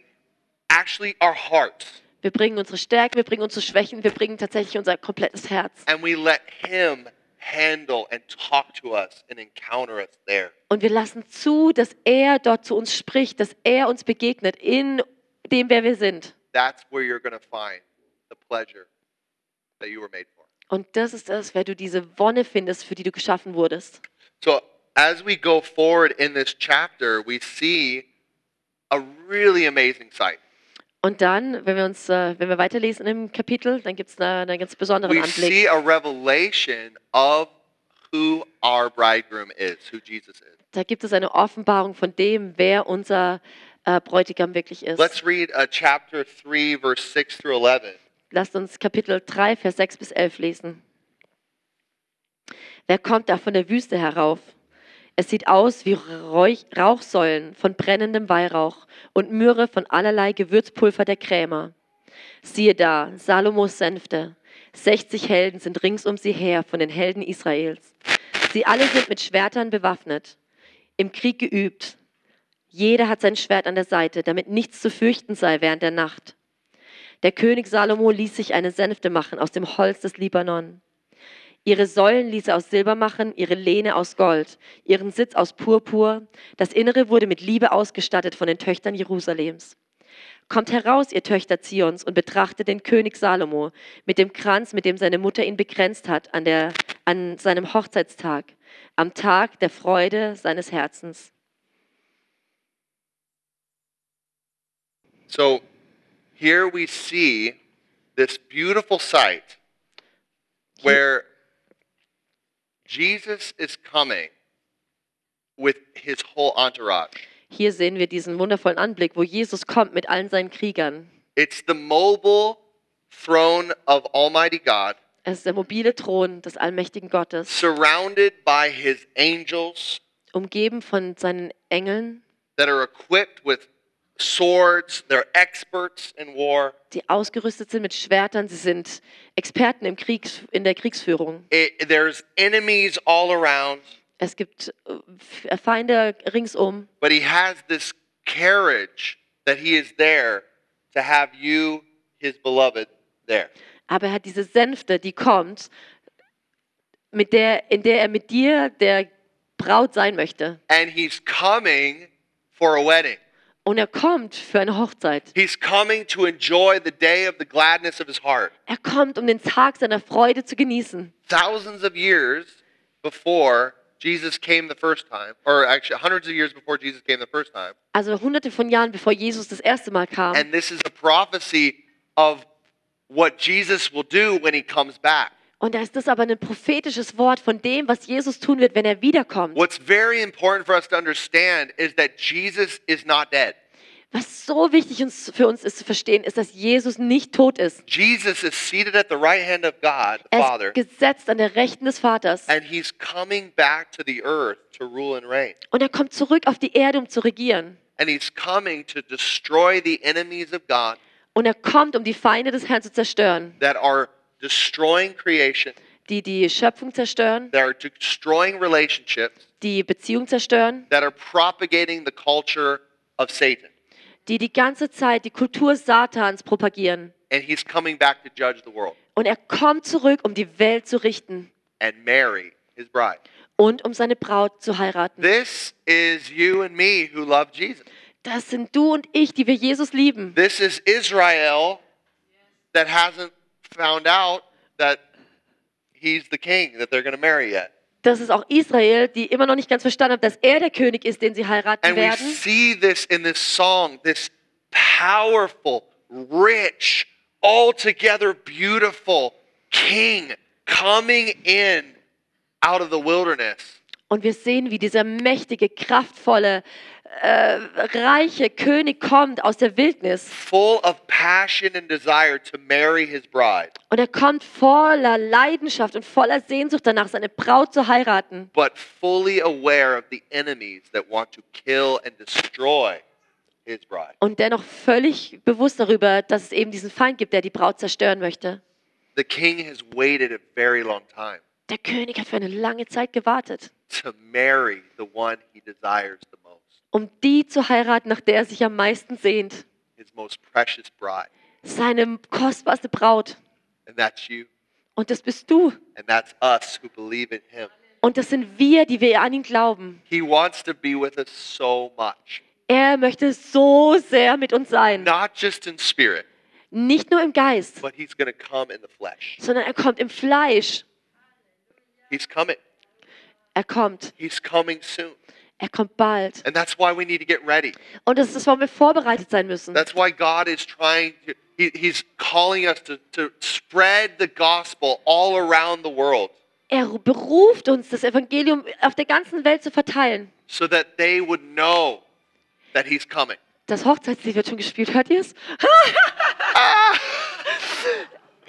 actually our hearts, Wir bringen unsere Stärken, wir bringen unsere Schwächen, wir bringen tatsächlich unser komplettes Herz. and we let Him handle and talk to us and encounter us there. Und wir lassen zu, dass er dort zu uns spricht, dass er uns begegnet in dem, wer wir sind. That's where you're going to find the pleasure that you were made for. Und das ist das, wer du diese Wonne findest, für die du geschaffen wurdest. So, as we go forward in this chapter, we see a really amazing sight. Und dann, wenn wir uns, äh, wenn wir weiterlesen im Kapitel, dann gibt es einen, ganz besonderen We Anblick. see a revelation of who our bridegroom is, who Jesus is. Da gibt es eine Offenbarung von dem, wer unser äh, Bräutigam wirklich ist. Let's read uh, chapter 3, verse 6 through 11. Lasst uns Kapitel 3, Vers 6 bis 11 lesen. Wer kommt da von der Wüste herauf? Es sieht aus wie Rauchsäulen von brennendem Weihrauch und Myrrhe von allerlei Gewürzpulver der Krämer. Siehe da, Salomos Sänfte. 60 Helden sind rings um sie her von den Helden Israels. Sie alle sind mit Schwertern bewaffnet, im Krieg geübt. Jeder hat sein Schwert an der Seite, damit nichts zu fürchten sei während der Nacht. Der König Salomo ließ sich eine Sänfte machen aus dem Holz des Libanon. Ihre Säulen ließ er aus Silber machen, ihre Lehne aus Gold, ihren Sitz aus Purpur. Das Innere wurde mit Liebe ausgestattet von den Töchtern Jerusalems. Kommt heraus, ihr Töchter Zions, und betrachtet den König Salomo mit dem Kranz, mit dem seine Mutter ihn bekränzt hat an, der, an seinem Hochzeitstag, am Tag der Freude seines Herzens. So, here we see this beautiful sight where Jesus is coming with his whole entourage. Hier sehen wir diesen wundervollen Anblick, wo Jesus kommt mit allen seinen Kriegern. It's the mobile throne of Almighty God, Es ist der mobile Thron des allmächtigen Gottes, surrounded by his angels umgeben von seinen Engeln, that are equipped with swords. They're experts in war. die ausgerüstet sind mit Schwertern. Sie sind Experten im Krieg, in der Kriegsführung. It, there's enemies all around, Es gibt äh, Feinde ringsum, but he has this carriage that he is there to have you, his beloved, there. aber er hat diese Sänfte, die kommt, mit der, in der er mit dir, der Braut sein möchte. And he's coming for a wedding. Und er kommt für eine Hochzeit. He's coming to enjoy the day of the gladness of his heart. Er kommt, um den Tag seiner Freude zu genießen. Thousands of years before Jesus came the first time, or actually hundreds of years before Jesus came the first time. Also hunderte von Jahren, bevor Jesus das erste Mal kam. And this is a prophecy of what Jesus will do when he comes back. Und da ist das aber ein prophetisches Wort von dem, was Jesus tun wird, wenn er wiederkommt. What's very important for us to understand is that Jesus is not dead. Was so wichtig uns, für uns ist zu verstehen, ist, dass Jesus nicht tot ist. Jesus is seated at the right hand of God, the Er Father, ist gesetzt an der Rechten des Vaters. and he's coming back to the earth to rule and reign. Und er kommt zurück auf die Erde, um zu regieren. And he's coming to destroy the enemies of God Und er kommt, um die Feinde des Herrn zu zerstören, that are destroying creation, die die Schöpfung zerstören, that are destroying relationships, die Beziehung zerstören, that are propagating the culture of Satan. die die ganze Zeit die Kultur Satans propagieren. And he's coming back to judge the world Und er kommt zurück, um die Welt zu richten and marry his bride. und um seine Braut zu heiraten. This is you and me who love Jesus. Das sind du und ich, die wir Jesus lieben. This is Israel that hasn't found out that he's the king that they're going to marry yet. Das ist auch Israel, die immer noch nicht ganz verstanden haben, dass er der König ist, den sie heiraten And we werden. see this in this song, this powerful, rich, altogether beautiful king coming in out of the wilderness. Und wir sehen, wie dieser mächtige, kraftvolle, äh, reiche König kommt aus der Wildnis full of passion and desire to marry his bride, und er kommt voller Leidenschaft und voller Sehnsucht danach, seine Braut zu heiraten. but fully aware of the enemies that want to kill and destroy his bride. Und dennoch völlig bewusst darüber, dass es eben diesen Feind gibt, der die Braut zerstören möchte. The king has waited a very long time Der König hat für eine lange Zeit gewartet, to marry the one he desires the um die zu heiraten, nach der er sich am meisten sehnt. his most precious bride. Seine kostbarste Braut. And that's you, Und das bist du. and that's us who believe in him. Und das sind wir, die wir an ihn glauben. He wants to be with us so much, Er möchte so sehr mit uns sein. not just in spirit, Nicht nur im Geist, but he's going to come in the flesh. sondern er kommt im Fleisch. He's coming. Er kommt. He's coming soon. Er kommt bald. And that's why we need to get ready. Und das ist, warum wir vorbereitet sein müssen. That's why God is trying to, he, He's calling us to, to spread the gospel all around the world Er beruft uns, das Evangelium auf der ganzen Welt zu verteilen. so that they would know that He's coming. Das Hochzeitslied wird schon gespielt, hört ihr es?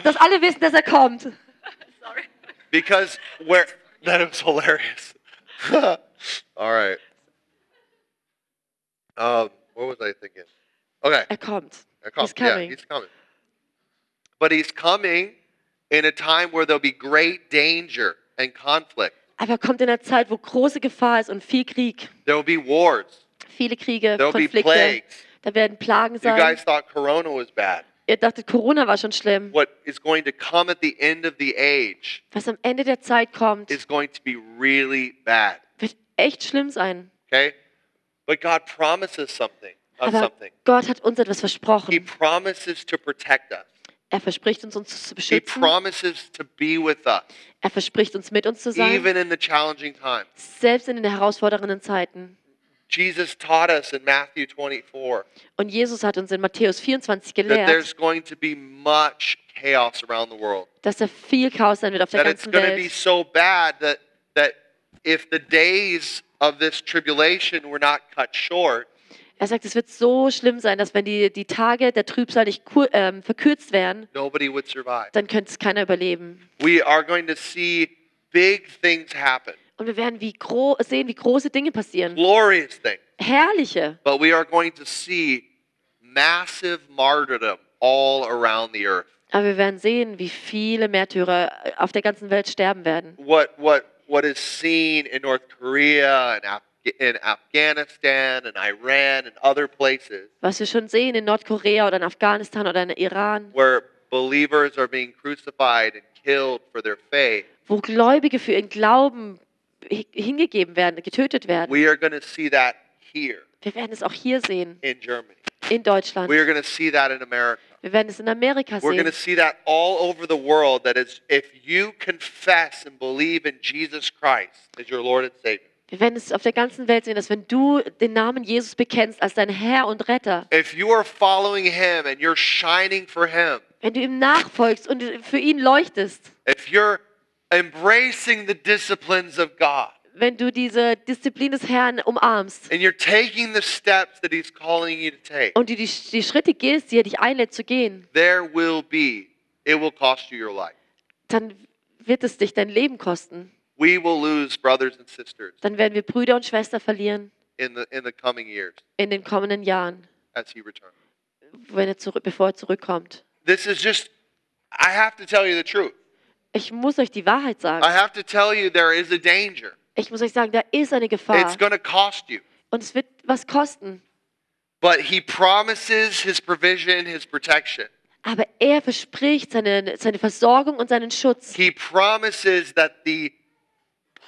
Dass alle wissen, dass er kommt. Because where, that was hilarious. all right. Um, what was I thinking? Okay. Er kommt. I call- He's coming. Yeah, he's coming. But he's coming in a time where there'll be great danger and conflict. Aber er kommt in einer Zeit, wo große Gefahr ist und viel Krieg. There will be wars. Viele Kriege, There'll be Konflikte. plagues. Da werden Plagen sein. You guys thought Corona was bad. Ihr dachtet, Corona war schon schlimm. What is going to come at the end of the age Was am Ende der Zeit kommt, is going to be really bad. Echt schlimm sein. Okay? But God promises something of Aber something. Gott hat uns etwas He versprochen. promises to protect us. Er verspricht uns, uns zu He beschützen. promises to be with us, Er verspricht uns, mit uns zu sein. even in the challenging times. Selbst in den herausfordernden Zeiten. Jesus taught us in Matthew 24 Und Jesus hat uns in Matthäus 24 that gelehrt, there's going to be much chaos around the world. dass da viel Chaos sein wird auf der That it's ganzen going to be Welt. so bad that, that if the days of this tribulation were not cut short, Er sagt, es wird so schlimm sein, dass wenn die, die Tage der Trübsal nicht kur, ähm, verkürzt werden, nobody would survive. dann könnte es keiner überleben. We are going to see big things happen, Und wir werden wie gro sehen, wie große Dinge passieren. glorious things. Herrliche. But we are going to see massive martyrdom all around the earth. Aber wir werden sehen, wie viele Märtyrer auf der ganzen Welt sterben werden. What, what, what is seen in North Korea and Af- in Afghanistan and Iran and other places Was wir schon sehen in Nordkorea oder in Afghanistan oder in Iran, where believers are being crucified and killed for their faith, wo Gläubige für ihren Glauben hi- hingegeben werden, getötet werden. we are going to see that here Wir werden es auch hier sehen, in Germany. in Deutschland. We are going to see that in America. Wir werden es in Amerika We're going to sehen. see that all over the world. That is, if you confess and believe in Jesus Christ as your Lord and Savior, Wir werden es auf der ganzen Welt sehen, dass wenn du den Namen Jesus bekennst als dein Herr und Retter, if you are following Him and you're shining for Him, wenn du ihm nachfolgst und für ihn leuchtest, if you're embracing the disciplines of God wenn du diese Disziplin des Herrn umarmst and you're taking the steps that He's calling you to take, und du die, die Schritte gehst, die er dich einlädt zu gehen, there will be, it will cost you your life. dann wird es dich dein Leben kosten. We will lose brothers and sisters Dann werden wir Brüder und Schwestern verlieren in the, in the coming years in den kommenden Jahren, as He returns. wenn er zurück, bevor er zurückkommt. This is just, I have to tell you the truth. Ich muss euch die Wahrheit I sagen. have to tell you there is a danger. Ich muss euch sagen, da ist eine Gefahr It's going to cost you. und es wird was kosten. But he promises his provision, his protection. Aber er verspricht seine, seine Versorgung und seinen Schutz. He promises that the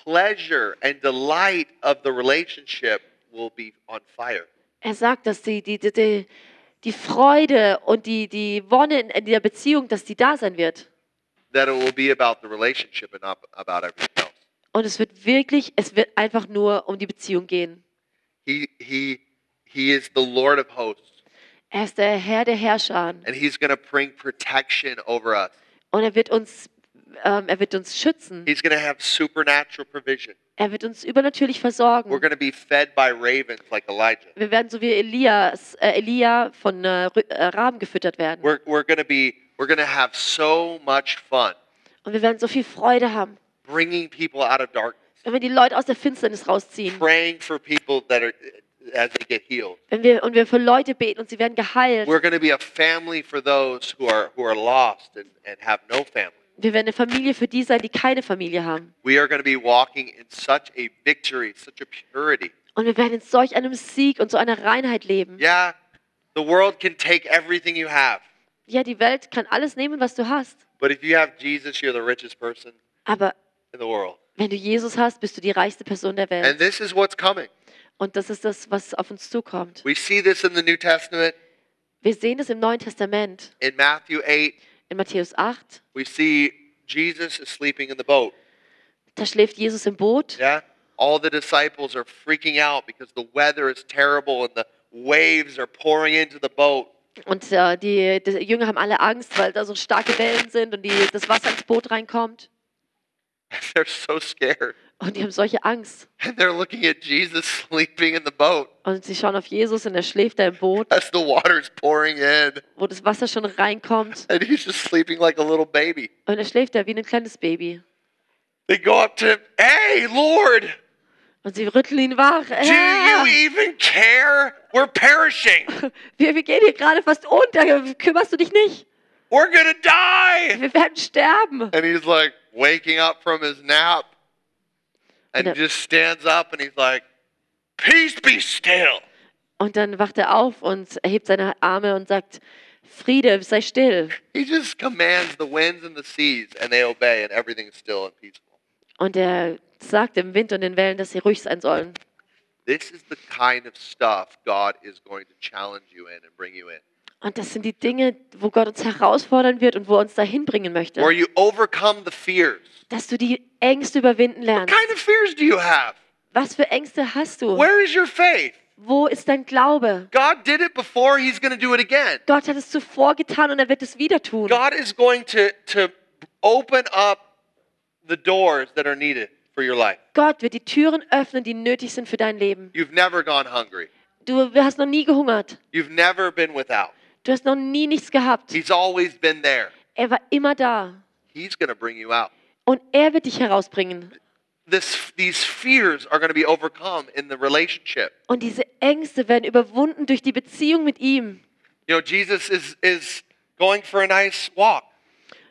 pleasure and delight of the relationship will be on fire. Er sagt, dass die, die, die, die, Freude und die, die Wonne in, in der Beziehung, dass die da sein wird. That it will be about the relationship and not about everything. Und es wird wirklich, es wird einfach nur um die Beziehung gehen. He, he, he is the Lord of hosts, Er ist der Herr der Herrscher and he's going to bring protection over us. und er wird uns Ähm, er wird uns schützen. He's going to have supernatural provision. Er wird uns übernatürlich versorgen. We're going to be fed by ravens like Elijah. Wir werden so wie Elias, äh, Elia von äh, äh, Raben gefüttert werden. We're, we're going to be we're going to have so much fun Und wir werden so viel Freude haben, bringing people out of darkness, wenn wir die Leute aus der Finsternis rausziehen. praying for people that are as they get healed. Wenn wir, und wir für Leute beten und sie werden geheilt. We're going to be a family for those who are who are lost and, and have no family. Wir werden eine Familie für die sein, die keine Familie haben. We are going to be walking in such a victory, such a purity. Und wir werden in solch einem Sieg und so einer Reinheit leben. Yeah, the world can take everything you have, Ja, die Welt kann alles nehmen, was du hast. but if you have Jesus, you're the richest person Aber in the world. wenn du Jesus hast, bist du die reichste Person der And Welt. this is what's coming. Und das ist das, was auf uns zukommt. We see this in the New Testament Wir sehen es im Neuen Testament. in Matthew 8. In Matthäus 8, We see Jesus is sleeping in the boat. da schläft Jesus im Boot. Yeah? All the disciples are freaking out because the weather is terrible and the waves are pouring into the boat. Und äh, die, die Jünger haben alle Angst, weil da so starke Wellen sind und die, das Wasser ins Boot reinkommt. They're so scared. Und die haben solche Angst. And they're looking at Jesus sleeping in the boat Und sie schauen auf Jesus und er schläft da im Boot, as the water's pouring in. wo das Wasser schon reinkommt. And he's just sleeping like a little baby. Und er schläft da wie ein kleines Baby. They go up to him, Hey, Lord, Und sie rütteln ihn wach. do you even care? We're perishing. wir, wir gehen hier gerade fast unter. Kümmerst du dich nicht? We're to die. Wir werden sterben. And he's like waking up from his nap and it- just stands up and he's like, Peace be still. Und dann wacht er auf und erhebt seine Arme und sagt, Friede, sei still. He just commands the winds and the seas and they obey and everything's still and peaceful. Und er sagt dem Wind und den Wellen, dass sie ruhig sein sollen. This is the kind of stuff God is going to challenge you in and bring you in. Und das sind die Dinge, wo Gott uns herausfordern wird und wo er uns dahin bringen möchte. Where you overcome the fears. Dass du die Ängste überwinden What lernst. kind of fears do you have? Was für Ängste hast du? Where is your faith? Wo ist dein Glaube? God did it before, He's going to do it again. Gott hat es zuvor getan und er wird es wieder tun. God is going to, to open up the doors that are needed for your life. Gott wird die Türen öffnen, die nötig sind für dein Leben. You've never gone hungry. Du hast noch nie gehungert. You've never been without. Du hast noch nie nichts gehabt. He's always been there. Er war immer da. He's going to bring you out. Und er wird dich herausbringen. This, these fears are going to be overcome in the relationship. Und diese Ängste werden überwunden durch die Beziehung mit ihm. You know, Jesus is, is going for a nice walk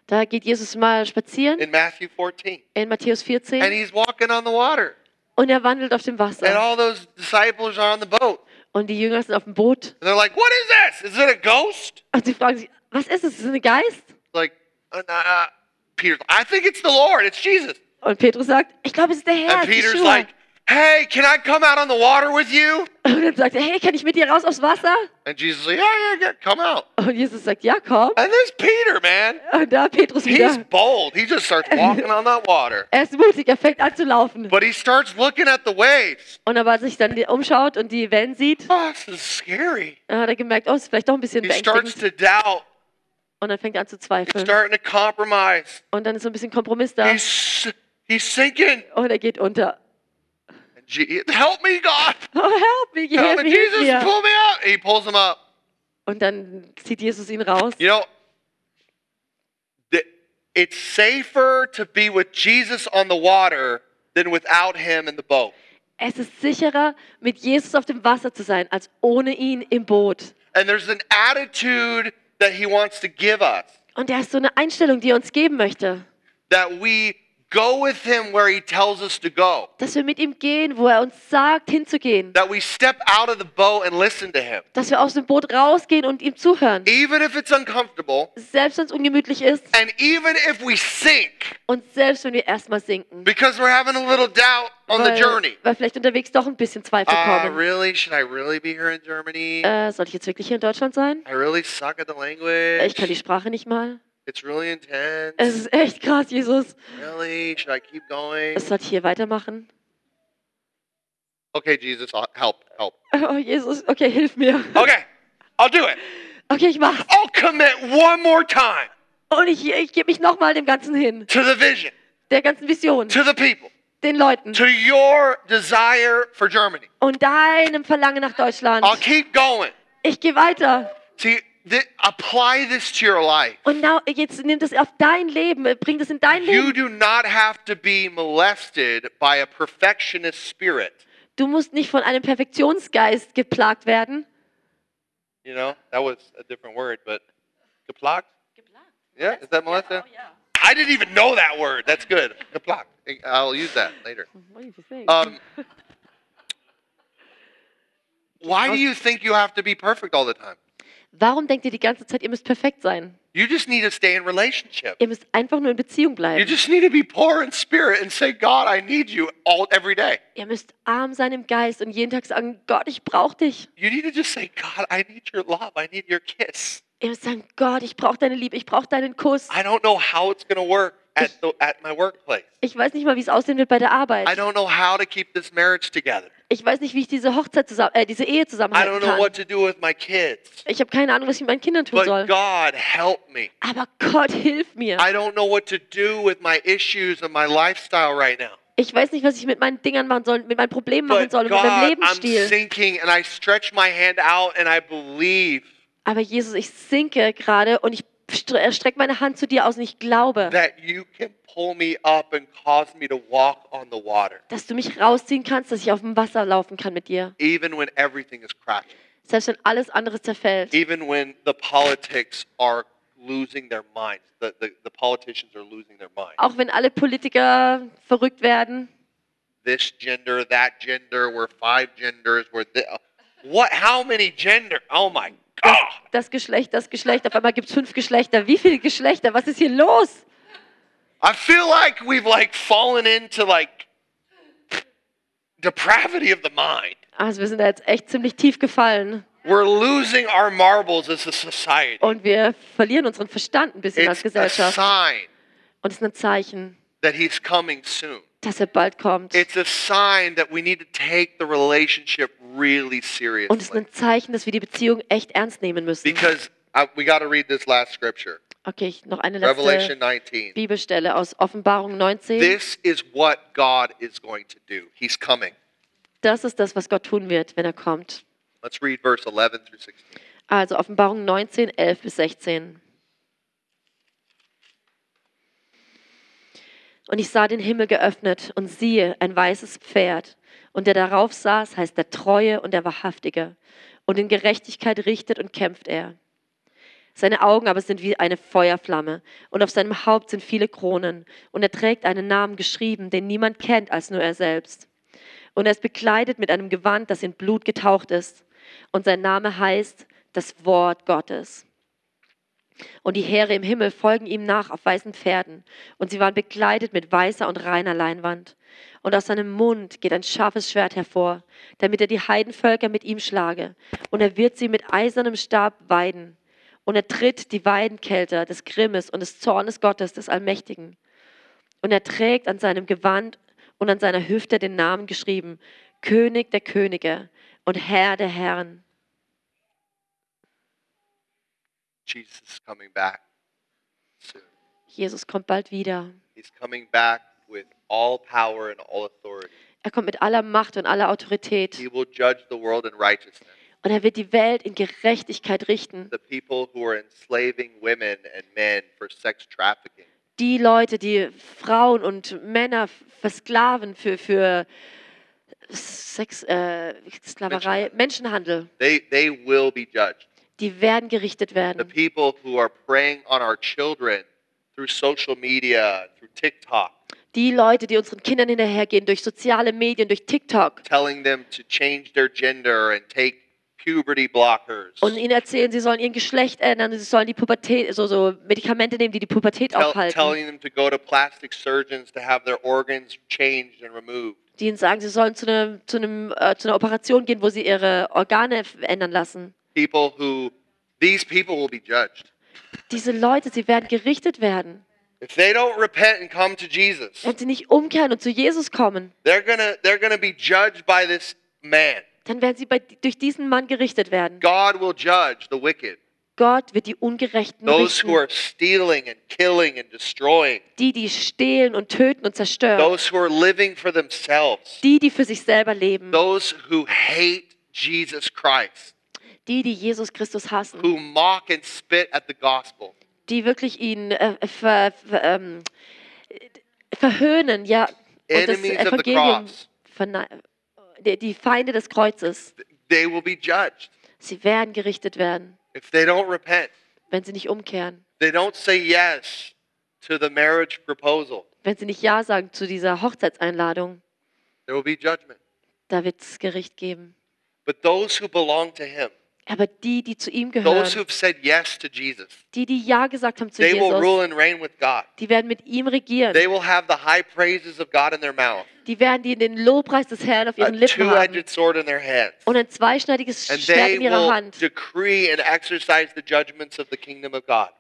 Da geht Jesus mal spazieren in Matthew 14, in Matthäus and 14 he's walking on the water, und er wandelt auf dem and Wasser. all those disciples are on the boat. Und die Jünger sind auf dem Boot And they're like, What is this? Is it a ghost? und sie fragen sich, was ist es? Ist es ein Geist? Like, uh, uh, Peter's, I think it's the Lord, it's Jesus. Und Petrus sagt, ich glaube, es ist der Herr. And Peter's like, Hey, can I come out on the water with you? Und dann sagt er, hey, kann ich mit dir raus aufs Wasser? And Jesus like, Yeah, yeah, yeah, come out. Und Jesus sagt, ja, komm. And this Peter, man, Und da Petrus he's wieder. bold. He just starts walking on that water. Er ist mutig, er fängt an zu laufen. But he starts looking at the waves. Und aber als sich dann umschaut und die Wellen sieht, Oh, this is scary. hat er gemerkt, oh, ist vielleicht doch ein bisschen He starts to doubt. Und dann fängt er an zu He's zweifeln. starting to compromise. Und dann ist so ein bisschen Kompromiss da. He's he's sinking. Und er geht unter. Help me, God. Oh, help me, Help me, Jesus, mir. pull me out. He pulls him up. Und dann zieht Jesus ihn raus. You know, it's safer to be with Jesus on the water than without him in the boat. Es ist sicherer, mit Jesus auf dem Wasser zu sein, als ohne ihn im Boot. And there's an attitude that he wants to give us Und er ist so eine Einstellung, die er uns geben möchte. that we go with him where he tells us to go. Dass wir mit ihm gehen, wo er uns sagt, hinzugehen. That we step out of the boat and listen to him. Dass wir aus dem Boot rausgehen und ihm zuhören. Even if it's uncomfortable Selbst wenn es ungemütlich ist and even if we sink und selbst wenn wir erstmal sinken. because we're having a little doubt on the Weil, journey. weil vielleicht unterwegs doch ein bisschen Zweifel Uh, kommen. really? Should I really be here in Germany? Äh, soll ich jetzt wirklich hier in Deutschland sein? I really suck at the Äh, Ich kann die language. Sprache nicht mal. It's really intense. Es ist echt krass, Jesus. Really? Should I keep going? Es soll ich hier weitermachen? Okay, Jesus, help, help. Oh, Jesus, okay, hilf mir. Okay, I'll do it. Okay, ich mach's. I'll commit one more time. Und ich, ich gebe mich nochmal dem Ganzen hin, to the vision, der ganzen Vision, to the people, den Leuten to your desire for Germany. und deinem Verlangen nach Deutschland. I'll keep going. Ich gehe weiter. See, th- apply this to your life. Und now, jetzt nimm das auf dein Leben, bring das in dein Leben. You do not have to be molested by a perfectionist spirit. Du musst nicht von einem Perfektionsgeist geplagt werden. You know, that was a different word, but geplagt? Yeah, is that molested? I didn't even know that word. That's good. Geplagt. I'll use that later. What do you Um, why do you think you have to be perfect all the time? Warum denkt ihr die ganze Zeit, ihr müsst perfekt sein? You just need to stay in relationship. Ihr müsst einfach nur in Beziehung You bleiben. just need to be poor in spirit and say, God, I need you all every day. Ihr müsst arm sein im Geist und jeden Tag sagen, Gott, ich brauche dich. You need to just say, God, I need your love. I need your kiss. Ihr müsst sagen, Gott, ich brauche deine Liebe, ich brauche deinen Kuss. I don't know how it's going to work at, the, at my workplace. Ich weiß nicht mal, wie es aussehen wird bei der Arbeit. I don't know how to keep this marriage together. Ich weiß nicht, wie ich diese Hochzeit zusammen, äh, diese Ehe I don't zusammenhalten know kann. what to do with my kids. Ich habe keine Ahnung, was ich mit meinen Kindern tun But soll. God. Aber Gott, hilf mir. I don't know what to do with my issues and my lifestyle right now. Ich weiß nicht, was ich mit meinen Dingern machen soll, mit meinen Problemen machen soll und mit meinem God, I'm Lebensstil. sinking and I stretch my hand out and I believe Aber Jesus, ich sinke gerade und ich strecke meine Hand zu dir aus und ich glaube, dass du mich rausziehen kannst, dass ich auf dem Wasser laufen kann mit dir. even when everything is crashing, Selbst wenn alles andere zerfällt. even when the politics are losing their minds, the, the, the politicians are losing their minds. Auch wenn alle Politiker verrückt werden. This gender, that gender, we're five genders, we're thi- what? How many gender? Oh my Das, God! das Geschlecht, das Geschlecht. Auf einmal gibt es fünf Geschlechter. Wie viele Geschlechter? Was ist hier los? I feel like we've like fallen into like depravity of the mind. Also wir sind da jetzt echt ziemlich tief gefallen. We're losing our marbles as a society. Und wir verlieren unseren Verstand ein bisschen als It's a Gesellschaft. sign Und es ist ein Zeichen, that he's coming soon. dass er bald kommt. It's a sign that we need to take the relationship really Und es ist seriously. ein Zeichen, dass wir die Beziehung echt ernst nehmen müssen. Because uh, we got to read this last scripture, Okay, ich- noch eine Revelation letzte 19. Bibelstelle aus Offenbarung 19. This is what God is going to do. He's coming. Das ist das, was Gott tun wird, wenn er kommt. Let's read verse 11 through 16. Also Offenbarung 19, 11 bis 16. Und ich sah den Himmel geöffnet und siehe ein weißes Pferd. Und der darauf saß, heißt der Treue und der Wahrhaftige. Und in Gerechtigkeit richtet und kämpft er. Seine Augen aber sind wie eine Feuerflamme und auf seinem Haupt sind viele Kronen. Und er trägt einen Namen geschrieben, den niemand kennt als nur er selbst. Und er ist bekleidet mit einem Gewand, das in Blut getaucht ist. Und sein Name heißt das Wort Gottes. Und die Heere im Himmel folgen ihm nach auf weißen Pferden. Und sie waren bekleidet mit weißer und reiner Leinwand. Und aus seinem Mund geht ein scharfes Schwert hervor, damit er die Heidenvölker mit ihm schlage. Und er wird sie mit eisernem Stab weiden. Und er tritt die Weidenkelter des Grimmes und des Zornes Gottes, des Allmächtigen. Und er trägt an seinem Gewand und an seiner Hüfte den Namen geschrieben, König der Könige und Herr der Herren. Jesus coming back soon. Jesus kommt bald wieder. He's coming back with all power and all authority. Er kommt mit aller Macht und aller Autorität. He will judge the world in righteousness. Und er wird die Welt in Gerechtigkeit richten. The people who are enslaving women and men for sex trafficking. Die Leute, die Frauen und Männer versklaven für, für Sex, äh, Sklaverei, Menschenhandel, They, they will be judged. die werden gerichtet The werden. people who are preying on our children through social media, through TikTok, Die Leute, die unseren Kindern hinterhergehen durch soziale Medien, durch TikTok telling them to change their gender and take puberty blockers, und ihnen erzählen, sie sollen ihr Geschlecht ändern, sie sollen die Pubertät, so, so Medikamente nehmen, die die Pubertät tell, aufhalten. telling them to go to plastic surgeons to have their organs changed and removed. die ihnen sagen, sie sollen zu, einem, zu, einem, äh, zu einer Operation gehen, wo sie ihre Organe ändern lassen. People who, these people will be judged. Diese Leute, sie werden gerichtet werden. If they don't repent and come to Jesus, Wenn sie nicht umkehren und zu Jesus kommen, they're gonna they're gonna be judged by this man. dann werden sie bei, durch diesen Mann gerichtet werden. God will judge the wicked. Gott wird die Ungerechten those who richten. are stealing and killing and destroying, Die, die stehlen und töten und zerstören. those who are living for themselves, Die, die für sich selber leben. those who hate Jesus Christ, Die, die Jesus Christus hassen. who mock and spit at the gospel. Die wirklich ihn äh, ver, ver, ähm, verhöhnen, ja. Und das Enemies of the Evangelium cross. die, die Feinde des Kreuzes. They will be judged Sie werden gerichtet werden, if they don't repent. wenn sie nicht umkehren. They don't say yes to the marriage proposal. Wenn sie nicht Ja sagen zu dieser Hochzeitseinladung, There will be judgment. da wird es Gericht geben. But those who belong to Him, Aber die, die zu ihm those gehören, who've said yes to Jesus, die, die Ja gesagt haben zu they will Jesus, rule and reign with God. die werden mit ihm regieren. They will have the high praises of God in their mouth, Die werden die den Lobpreis des Herrn auf ihren Lippen haben und ein zweischneidiges Schwert in ihrer Hand.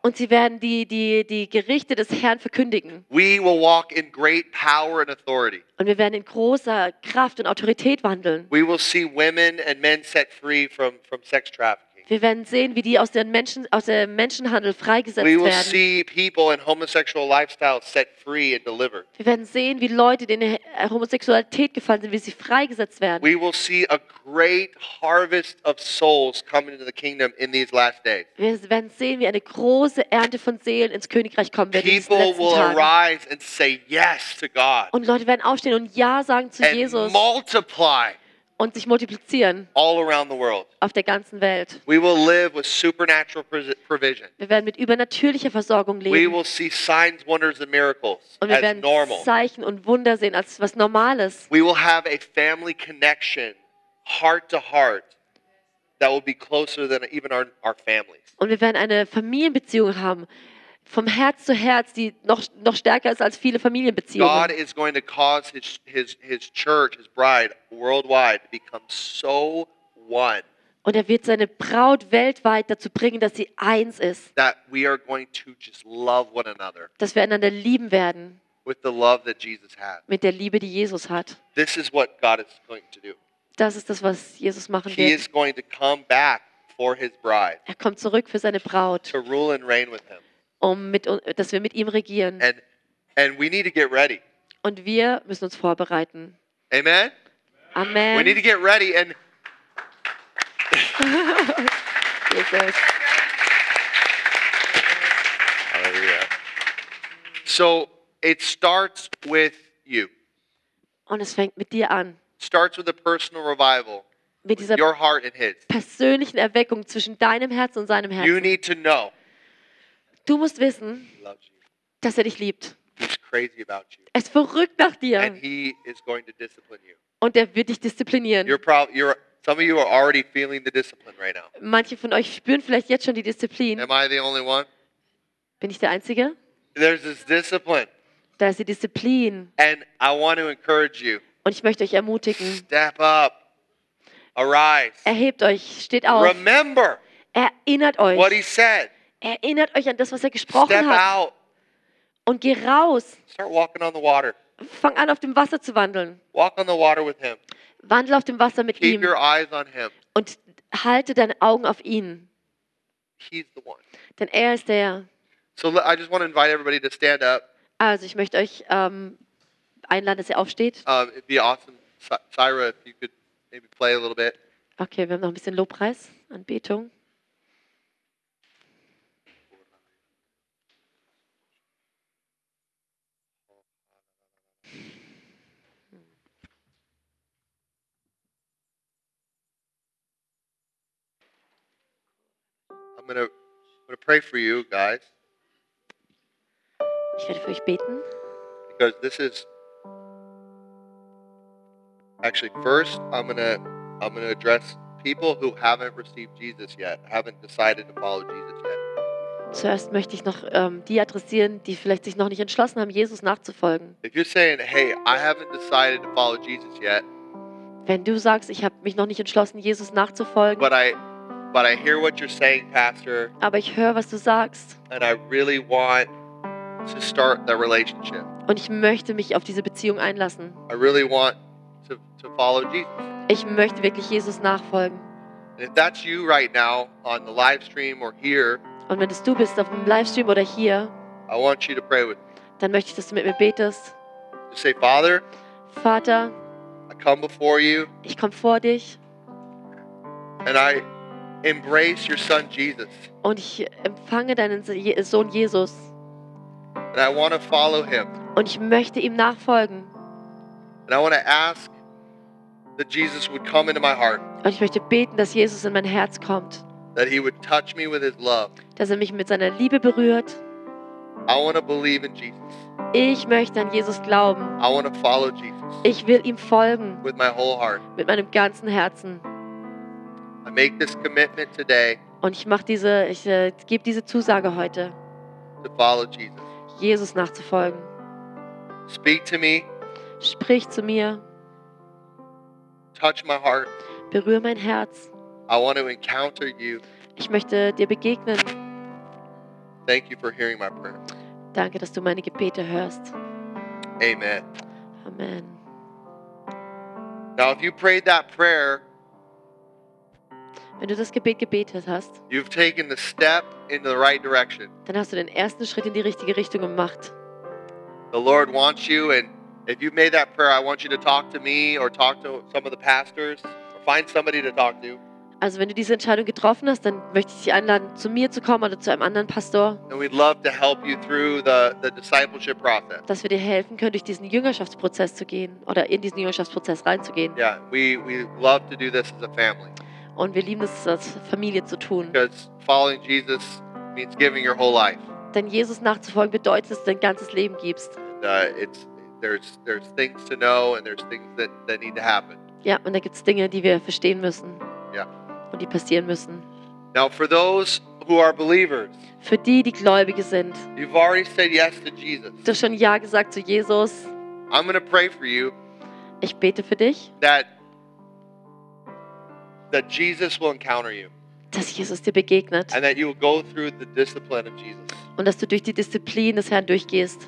Und sie werden die, die, die Gerichte des Herrn verkündigen. We will walk in great power and authority. Und wir werden in großer Kraft und Autorität wandeln. We will see women and men set free from, from sex trafficking. Wir werden sehen, wie die aus, den Menschen, aus dem Menschenhandel freigesetzt We will werden. see people in homosexual lifestyles set free and delivered. Wir werden sehen, wie Leute, die in der Homosexualität gefallen sind, wie sie freigesetzt werden. We will see a great harvest of souls come into the kingdom in these last days. Wir werden sehen, wie eine große Ernte von Seelen ins Königreich kommen wird in diesen letzten will Tagen. arise and say yes to God Und Leute werden aufstehen und Ja sagen zu and Jesus multiply und sich multiplizieren all around the world. auf der ganzen Welt. We will live with supernatural provision. Wir werden mit übernatürlicher Versorgung We leben. will see signs, wonders, and miracles Und wir werden normal. Zeichen und Wunder sehen als was Normales. We will have a family connection, heart to heart, that will be closer than even our, our families. Und wir werden eine Familienbeziehung haben, vom Herz zu Herz, die noch, noch stärker ist als viele God Familienbeziehungen. is going to cause his, his, his church, his bride, worldwide, to become so one Und er wird seine Braut weltweit dazu bringen, dass sie eins ist, that we are going to just love one another dass wir einander lieben werden with the love that Jesus had. mit der Liebe, die Jesus hat. This is what God is going to do. Das ist das, was Jesus machen He wird. is going to come back for his bride Er kommt zurück für seine Braut, to rule and reign with him. Um mit, dass wir mit ihm regieren. And and we need to get ready. Und wir müssen uns vorbereiten. Amen. We need to Amen. get ready and Jesus. Hallelujah. So it starts with you. Und es fängt mit dir an. starts with a personal revival, Mit dieser your heart and his. persönlichen Erweckung zwischen deinem Herz und seinem You Herzen. need to know Du musst wissen, dass er dich liebt. Er ist verrückt nach dir und er wird dich disziplinieren. You're probably you're some of you are already feeling the discipline right now. Manche von euch spüren vielleicht jetzt schon die Disziplin. Am I the only one? Bin ich der Einzige? There's this discipline. Da ist die Disziplin. And I want to encourage you. Und ich möchte euch ermutigen. Step up. Arise. Erhebt euch, steht auf. Remember Erinnert what he euch. Erinnert euch an das, was er gesprochen Step hat. out. Und geh raus. Start walking on the water. Fang an, auf dem Wasser zu wandeln. Walk on the water with him. Wandel auf dem Wasser mit Keep ihm your eyes on him. und halte deine Augen auf ihn. He's the one. Denn er ist der. So I just want to invite everybody to stand up. Also ich möchte euch ähm, einladen, dass ihr aufsteht. Um, it'd be awesome, Sy- Syra, if you could maybe play a little bit. Okay, wir haben noch ein bisschen Lobpreis, Anbetung. Gonna, I'm gonna pray for you guys Ich werde für euch beten. because this is actually first. I'm gonna, I'm gonna address people who haven't received Jesus yet, haven't decided to follow Jesus yet. Zuerst möchte ich noch ähm, die adressieren, die vielleicht sich noch nicht entschlossen haben, Jesus nachzufolgen. If you're saying, "Hey, I haven't decided to follow Jesus yet, Wenn du sagst, ich habe mich noch nicht entschlossen, Jesus nachzufolgen, but I, but I hear what you're saying, Pastor, aber ich höre, was du sagst and I really want to start the relationship. und ich möchte mich auf diese Beziehung einlassen. I really want to, to follow Jesus." Ich möchte wirklich Jesus nachfolgen. And if that's you right now on the live stream or here, Und wenn es du bist auf dem Livestream oder hier, I want you to pray with me. dann möchte ich, dass du mit mir betest. Just say, Father, Vater, I come before you ich komme vor dich and I embrace your son Jesus. und ich empfange deinen Sohn Jesus. And I want to follow him. Und ich möchte ihm nachfolgen. And I want to ask that Jesus would come into my heart, Und ich möchte beten, dass Jesus in mein Herz kommt. that he would touch me with his love. Dass er mich mit seiner Liebe berührt. I want to believe in Jesus. Ich möchte an Jesus glauben. I want to follow Jesus Ich will ihm folgen with my whole heart. mit meinem ganzen Herzen. I make this commitment today Und ich mache diese, ich äh, gebe diese Zusage heute, to follow Jesus. Jesus nachzufolgen. Speak to me, Sprich zu mir, touch my heart. berühre mein Herz. I want to encounter you. Ich möchte dir begegnen. Thank you for hearing my prayer. Danke, dass du meine Gebete hörst. Amen. Amen. Now, if you prayed that prayer, Wenn du das Gebet gebetet hast, you've taken the step in the right direction. dann hast du den ersten Schritt in die richtige Richtung gemacht. The Lord wants you, and if you made that prayer, I want you to talk to me or talk to some of the pastors or find somebody to talk to. Also wenn du diese Entscheidung getroffen hast, dann möchte ich dich einladen, zu mir zu kommen oder zu einem anderen Pastor, And we'd love to help you through the, the discipleship process. dass wir dir helfen können, durch diesen Jüngerschaftsprozess zu gehen oder in diesen Jüngerschaftsprozess reinzugehen. Yeah, we, we love to do this as a family Und wir lieben es, als Familie zu tun. because following Jesus means giving your whole life. Denn Jesus nachzufolgen bedeutet, dass du dein ganzes Leben gibst. And, uh, it's there's there's things to know and there's things that, that need to happen. Ja, und da gibt es Dinge, die wir verstehen müssen. Ja. Und die passieren müssen. Now, for those who are believers, Für die, die Gläubige sind. you've already said yes to Jesus. Du hast schon Ja gesagt zu Jesus. I'm going to pray for you Ich bete für dich, that that Jesus will encounter you dass Jesus dir begegnet. and that you will go through the discipline of Jesus Und dass du durch die Disziplin des Herrn durchgehst.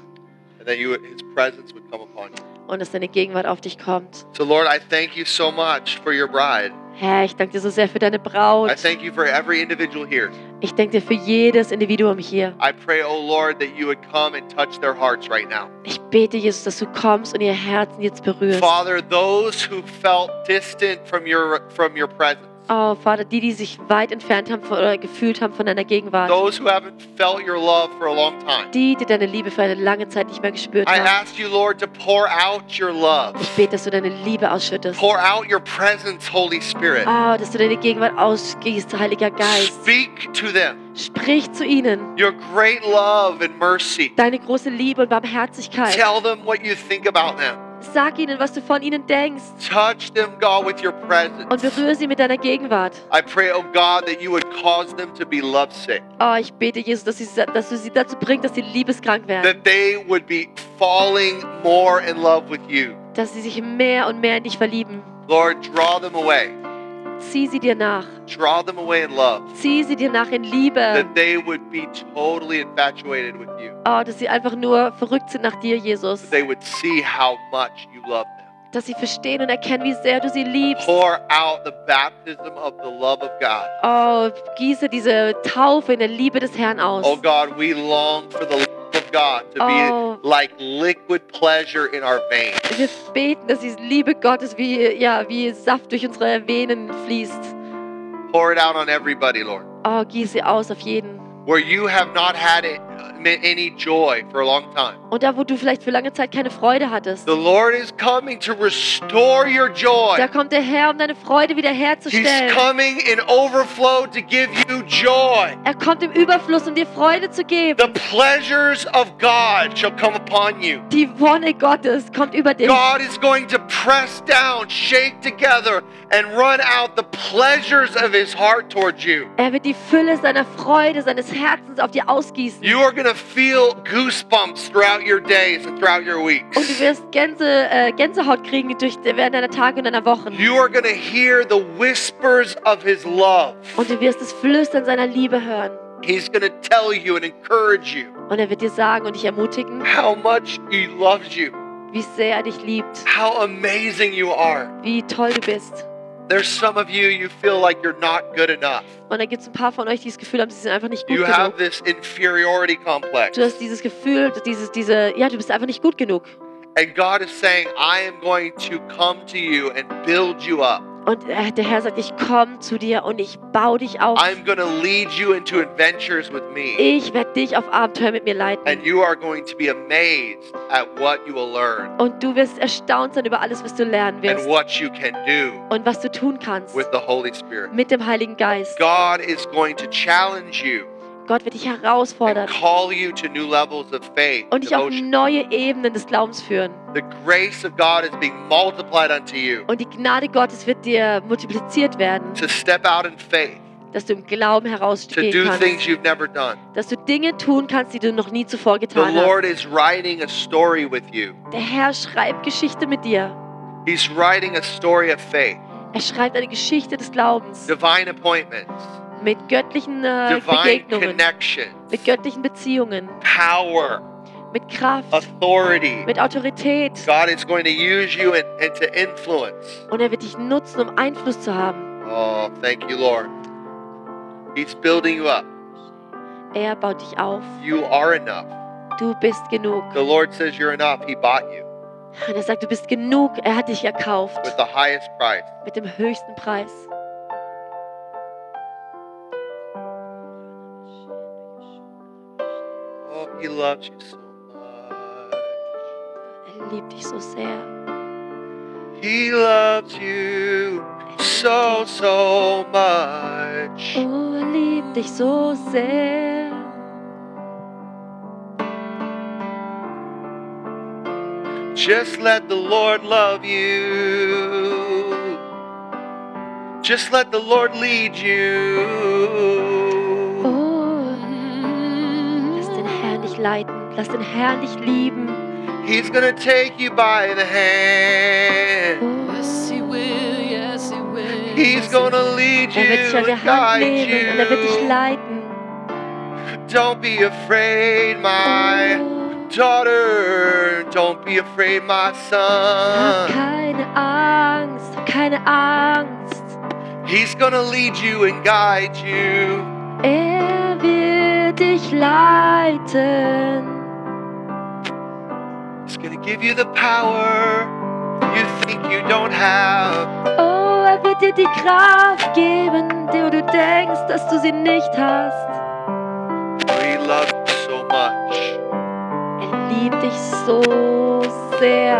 and that you His presence would come upon you. Und dass deine Gegenwart auf dich kommt. So, Lord, I thank you so much for your bride. Herr, ich danke dir so sehr für deine Braut. I thank you for every individual here. Ich danke dir für jedes Individuum hier. I pray, oh Lord, that you would come and touch their hearts right now. Ich bete, Jesus, dass du kommst und ihr Herzen jetzt berührst. Father, those who felt distant from your from your presence, Oh, Vater, die, die sich weit entfernt haben von, oder gefühlt haben von deiner Gegenwart. those who haven't felt your love for a long time. Die, die deine Liebe für eine lange Zeit nicht mehr gespürt I haben. ask you, Lord, to pour out your love. Ich bete, dass du deine Liebe ausschüttest. Pour out your presence, Holy Spirit. Oh, dass du deine Gegenwart ausgießt, Heiliger Geist. Speak to them Sprich zu ihnen. your great love and mercy. Deine große Liebe und Barmherzigkeit. Tell them what you think about them. Sag ihnen, was du von ihnen denkst. Touch them, God, with your Und presence. berühre sie mit deiner Gegenwart. I pray, oh God, that you would cause them to be lovesick, Oh, ich bete, Jesus, dass, sie, dass du sie dazu bringst, dass sie liebeskrank werden. that they would be falling more in love with you. Dass sie sich mehr und mehr in dich verlieben. Lord, draw them away. Zieh sie dir nach. Draw them away in love. Zieh sie dir nach in Liebe. That they would be totally infatuated with you. Oh, dass sie einfach nur verrückt sind nach dir, Jesus. That they would see how much you love them. Dass sie verstehen und erkennen, wie sehr du sie liebst. Pour out the baptism of the love of God. Oh, gieße diese Taufe in der Liebe des Herrn aus. Oh God, we long for the love of God to Oh. be like liquid pleasure in our veins. Wir beten, dass diese Liebe Gottes wie, ja, wie Saft durch unsere Venen fließt. Pour it out on everybody, Lord. Oh, gieße aus auf jeden. Where you have not had it, any joy for a long time. Und da, wo du vielleicht für lange Zeit keine Freude hattest, The Lord is coming to restore your joy. da kommt der Herr, um deine Freude He's wiederherzustellen. coming in overflow to give you joy. Er kommt im Überfluss, um dir Freude zu geben. The pleasures of God shall come upon you. Die Wonne Gottes kommt über dich. God is going to press down, shake together, and run out the pleasures of his heart towards you. Er wird die Fülle seiner Freude, seines Herzens auf dir ausgießen. You are going to feel goosebumps throughout your days and throughout your Und du weeks. wirst Gänse, äh, Gänsehaut kriegen durch, während deiner Tage und deiner Wochen. You are to hear the whispers of his love. Und du wirst das Flüstern seiner Liebe hören. He's going to tell you and encourage you Und er wird dir sagen und dich ermutigen, how much he loves you, wie sehr er dich liebt, how amazing you are, wie toll du bist. There's some of you, you feel like you're not good enough. Und dann gibt es ein paar von euch, die das Gefühl haben, sie sind einfach nicht gut You have genug. this inferiority complex. Du hast dieses Gefühl, dieses, diese, ja, du bist einfach nicht gut genug. And God is saying, I am going to come to you and build you up. Und äh, der Herr sagt, ich komme zu dir und ich baue dich auf. I'm going to lead you into adventures with me. Ich werde dich auf Abenteuer mit mir leiten. Und du wirst erstaunt sein über alles, was du lernen and wirst. what you can do Und was du tun kannst with the Holy Spirit. mit dem Heiligen Geist. God is going to challenge you Gott wird dich herausfordern und dich auf neue Ebenen des Glaubens führen. The grace of God is being multiplied unto you Und die Gnade Gottes wird dir multipliziert werden, to step out in faith, dass du im Glauben to herausgehen kannst. you've never done. Dass du Dinge tun kannst, die du noch nie zuvor The getan Lord hast. is writing a story with you. Der Herr schreibt Geschichte mit dir. He's writing a story of faith, Er schreibt eine Geschichte des Glaubens divine appointments, mit göttlichen äh, Begegnungen, mit göttlichen Beziehungen, power, mit Kraft, authority. mit Autorität. God is going to use you and, and to influence. Und er wird dich nutzen, um Einfluss zu haben. Oh, thank you, Lord. He's building you up. Er baut dich auf. You are enough. Du bist genug. The Lord says you're enough. He bought you Und er sagt, du bist genug. Er hat dich erkauft with the highest price. mit dem höchsten Preis. He loves you so much. Er liebt dich so sehr. He loves you so, so much. Oh, er liebt dich so sehr. Just let the Lord love you. Just let the Lord lead you. Leiten. Lass den Herrn dich lieben. He's gonna take you by the hand. Oh, Yes, he will. Yes, he will. He's gonna lead er wird dich you an der and Hand guide nehmen und er wird dich leiten. Don't be afraid, my daughter. Don't be afraid, my hab son. keine Angst. Hab keine Angst. He's gonna lead you and guide you. Er wird dich leiten. He's gonna give you the power you think you don't have. Oh, er wird dir die Kraft geben, die du denkst, dass du sie nicht hast. He loves you so much. Er liebt dich so sehr.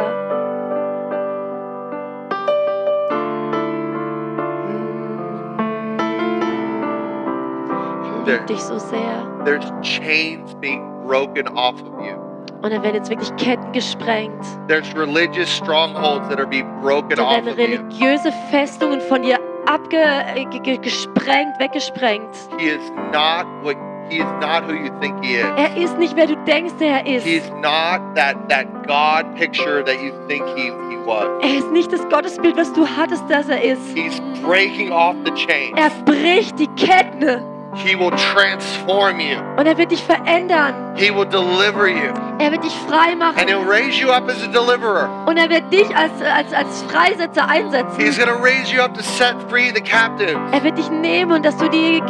Er Der- liebt dich so sehr. There's chains being broken off of you. Und da werden jetzt wirklich Ketten gesprengt. There's religious strongholds that are being broken Da off werden of you. religiöse Festungen von dir abge äh, ge- ge- gesprengt, weggesprengt. He is not what he is not who you think he is. Er ist nicht, wer du denkst, er ist. He's not that that God picture that you think he, he was. Er ist nicht das Gottesbild, was du hattest, dass er ist. He's breaking off the chains. Er bricht die Ketten He will transform you. und er wird dich verändern. He will deliver you. Er wird dich frei And machen he'll raise you up as a deliverer. und er wird dich als, als, als Freisetzer He's einsetzen. going to raise you up to set free the captives. Er wird dich nehmen und dass du die,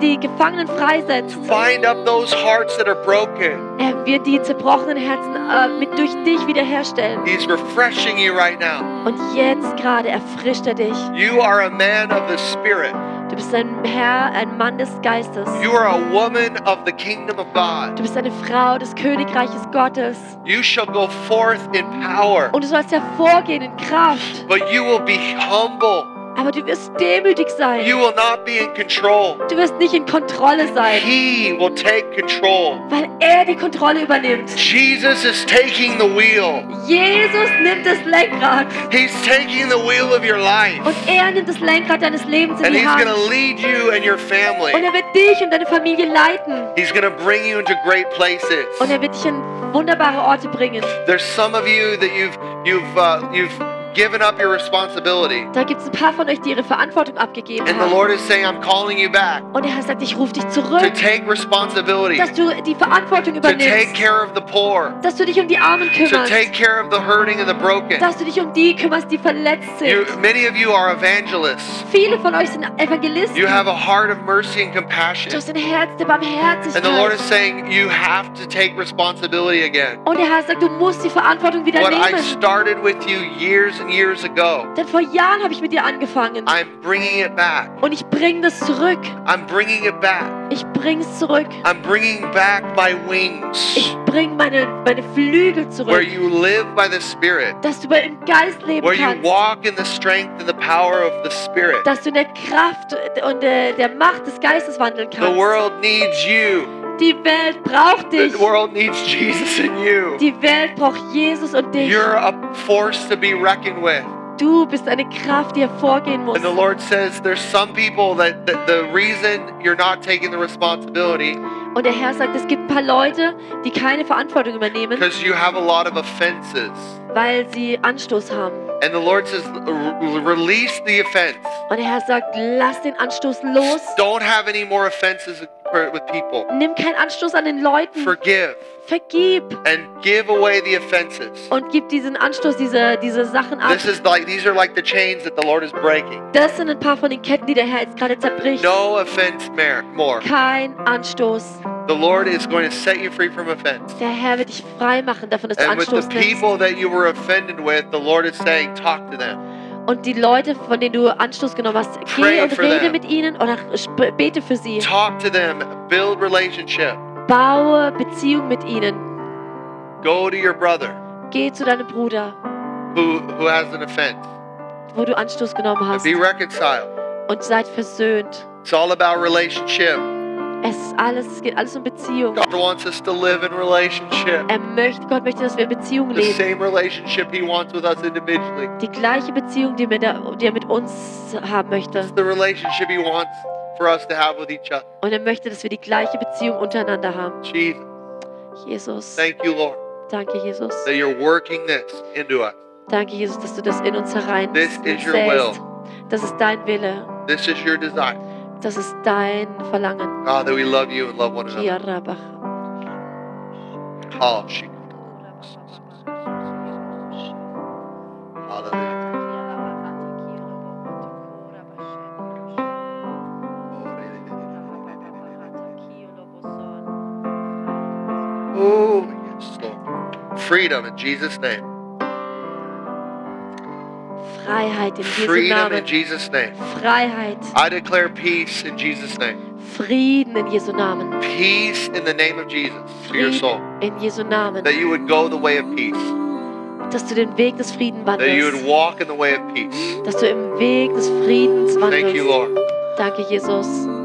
die Gefangenen freisetzt. Find up those hearts that are broken. Er wird die zerbrochenen Herzen äh, mit durch dich wiederherstellen. He's refreshing you right now. Und jetzt gerade erfrischt er dich. You are a man of the Spirit. Du bist ein Herr, ein Mann des Geistes. You are a woman of the kingdom of God. Du bist eine Frau des Königreiches Gottes. You shall go forth in power, Und du sollst hervorgehen in Kraft. but you will be humble. Aber du wirst demütig sein. You will not be in control. Du wirst nicht in Kontrolle sein, He will take control. weil er die Kontrolle übernimmt. Jesus is taking the wheel. Jesus nimmt das Lenkrad He's taking the wheel of your life. und er nimmt das Lenkrad deines Lebens in And die he's Hand. going to lead you and your Und family. er wird dich und deine Familie leiten. He's going to bring you into great places. Und er wird dich in wunderbare Orte bringen. There's some of you that you've you've uh, you've given up your responsibility. Da gibt es ein paar von euch, die ihre Verantwortung abgegeben And the haben. Lord is saying, I'm calling you back Und der Herr sagt, ich rufe dich to zurück, take responsibility, dass du die Verantwortung to take übernimmst, care of the poor, dass du dich um die Armen to kümmerst, take care of the hurting and the broken. dass du dich um die kümmerst, die verletzt You, sind. many of you are evangelists. Viele von euch sind Evangelisten. You have a heart of mercy and Du compassion. hast ein Herz der And the Lord is Barmherzigkeit. saying, you have to take responsibility again. Und der Herr sagt, du musst die Verantwortung wieder What I nehmen. started with you years years ago, Denn vor Jahren habe ich mit dir angefangen. I'm bringing it back. Und ich bringe das zurück. I'm bringing it back. Ich bring's zurück. I'm bringing back my wings Ich bring meine, meine Flügel where zurück. you live by the Spirit, Dass du im Geist leben where you kannst. walk in the strength and the power of the Spirit. Dass du in der Kraft und der, der Macht des Geistes wandeln The kannst. world needs you. Die Welt braucht dich. The world needs Jesus in you. Die Welt braucht Jesus und dich. You're a force to be reckoned with. Du bist eine Kraft, die hervorgehen muss. And the Lord says there's some people that, that the reason you're not taking the responsibility Und der Herr sagt, es gibt ein paar Leute, die keine Verantwortung übernehmen, because you have a lot of offenses. weil sie Anstoß haben. And the Lord says, "R- release the offense. Und der Herr sagt, lass den Anstoß los. Don't have any more offenses with people. Nimm keinen Anstoß an den Leuten. Forgive Vergib and give away the offenses. und gib diesen Anstoß, diese, diese Sachen ab. This is like these are like the chains that the Lord is breaking. Das sind ein paar von den Ketten, die der Herr jetzt gerade zerbricht. No offense more. Kein Anstoß. The Lord is going to set you free from offense. Der Herr wird dich frei machen davon, dass du And with the people that you were offended with, the Lord is saying, talk to them. Und die Leute, von denen du Anstoß genommen hast, geh und rede mit ihnen oder bete für sie. Talk to them. Build relationship. Baue Beziehung mit ihnen. Go to your brother Geh zu deinem Bruder, who, who has an offense. wo du Anstoß genommen And hast. be reconciled. Und seid versöhnt. It's all about relationship. Es ist alles, es geht alles um Beziehung. God wants us to live in relationship. Er möchte, Gott möchte, dass wir in Beziehung The leben. same relationship He wants with us individually. Die gleiche Beziehung, die, mit die er mit uns haben möchte. It's the relationship He wants for us to have with each other. Und er möchte, dass wir die gleiche Beziehung untereinander haben. Jesus, Jesus, thank you, Lord, danke Jesus. that you're working this into us. Danke Jesus, dass du das in uns herein This is your säst. Das ist dein Wille. This is your desire. Das ist dein Verlangen. God, that we love you and love one another. Oh, Hallelujah. Oh, yes, Lord. Freedom in Jesus' name. Freiheit in Jesu Freedom in Jesus' name. Freiheit. I declare peace in Jesus' name. Frieden in Jesu Namen. Peace in the name of Jesus for your soul. In Jesu Namen. That you would go the way of peace. Dass du den Weg des Friedens wandelst. That you would walk in the way of peace. Dass du im Weg des Friedens wandelst. Thank you. Lord. Danke, Jesus.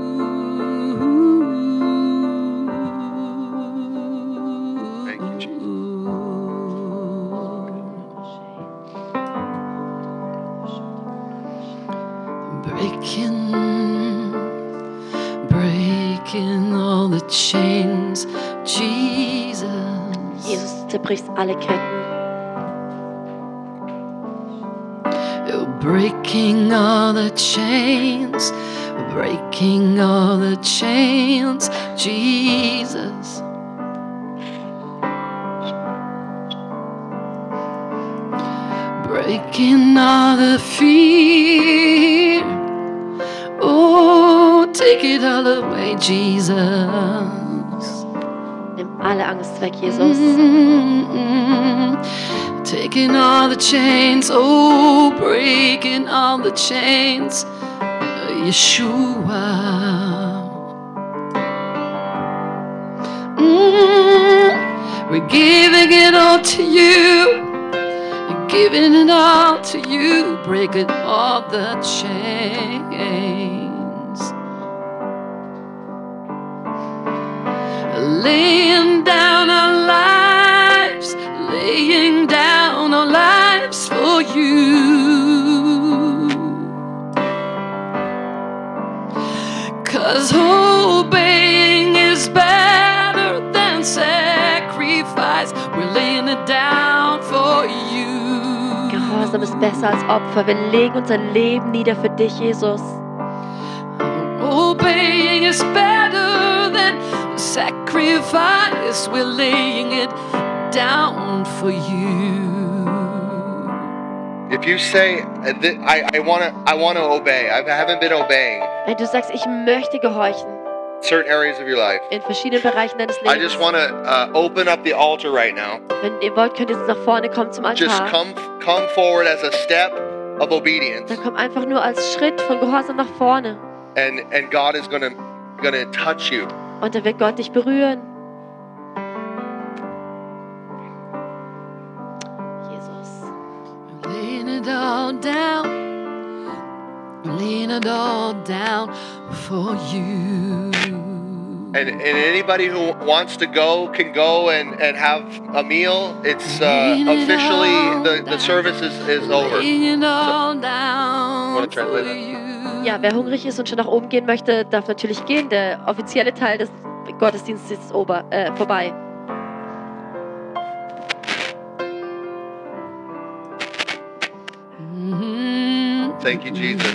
Jesus. Jesus, zerbrichst alle Ketten. You're breaking all the chains, breaking all the chains, Jesus. Breaking all the fear. Oh, take it all away, Jesus. Alle Angst weg, Jesus. Taking all the chains, oh, breaking all the chains, Yeshua. Mm, we're giving it all to you, We're giving it all to you, breaking all the chains. Laying down our lives, laying down our lives for you. Cause obeying is better than sacrifice. We're laying it down for you. Gehorsam ist besser als Opfer. Wir legen unser Leben nieder für dich, Jesus. Obeying is better than sacrifice. We're laying it down for you. If you say, uh, I, I want to I wanna obey, I haven't been obeying Wenn du sagst, ich möchte gehorchen certain areas of your life, in verschiedenen Bereichen deines Lebens. I just want to uh, open up the altar right now. Wenn ihr wollt, könnt ihr jetzt nach vorne kommen zum Altar. Just come, come forward as a step of obedience, Dann komm einfach nur als Schritt von Gehorsam nach vorne. and, and God is going to gonna touch you. Und dann wird Gott dich berühren. Jesus. We're it all down. We're it all down for you. And, and anybody who wants to go can go and, and have a meal. It's uh, officially, the, the service is, is over. Laying it all down Wanna translate for that? Ja, wer hungrig ist und schon nach oben gehen möchte, darf natürlich gehen. Der offizielle Teil des Gottesdienstes ist ober, äh, vorbei. Thank you, Jesus.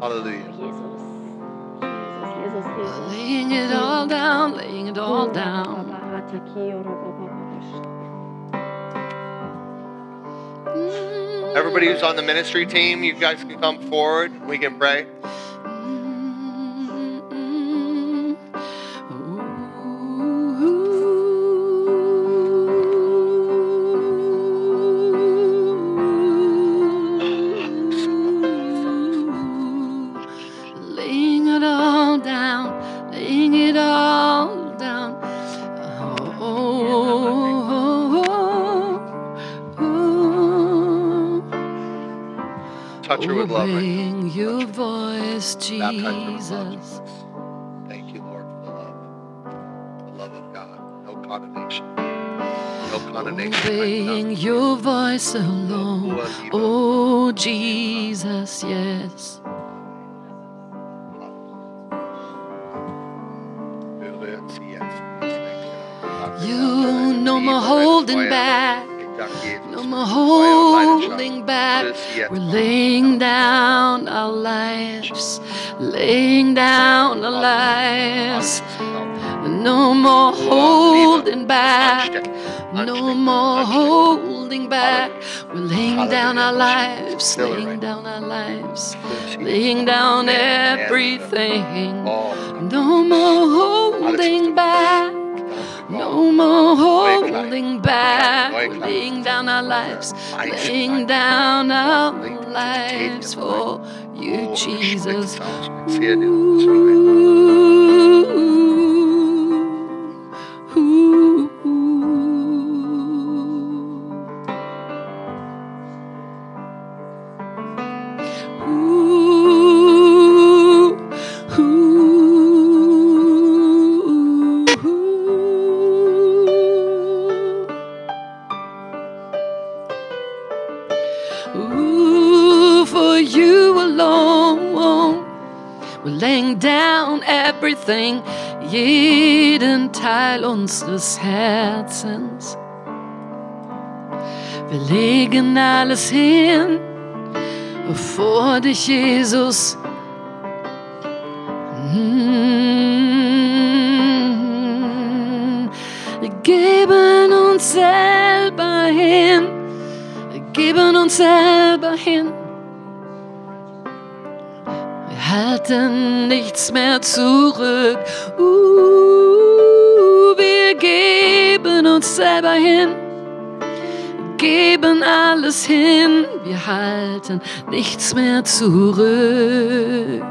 Hallelujah. Jesus. Jesus, Jesus, Laying it all down, laying it all down. Everybody who's on the ministry team, you guys can come forward. We can pray. Jesus. Thank you, Lord, for the love. The love of God. No condemnation. No condemnation. Obeying your voice alone. Oh, Jesus, yes. You no more holding back. No more holding back. We're more holding back. We're laying down our lives, laying down our lives, laying down everything. No more holding back. No more holding back. We're laying down our lives, laying down our lives for you, Jesus. Ooh, everything, jeden Teil unseres Herzens. Wir legen alles hin vor dich, Jesus. Mm. Wir geben uns selber hin. Wir geben uns selber hin. Halten nichts mehr zurück. Uh, wir geben uns selber hin. Geben alles hin. Wir halten nichts mehr zurück.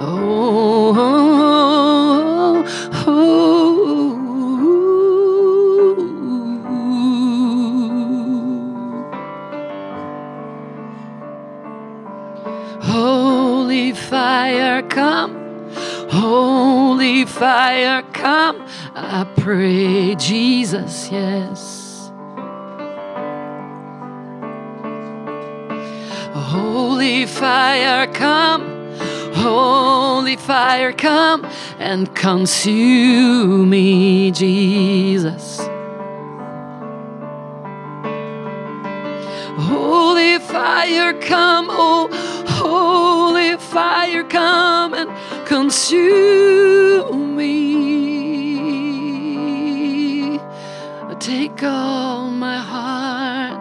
Oh, oh, oh, fire, come. Holy fire, come. I pray, Jesus, yes. Holy fire, come. Holy fire, come and consume me, Jesus. Holy fire, come, oh, holy fire, come and consume me. Take all my heart,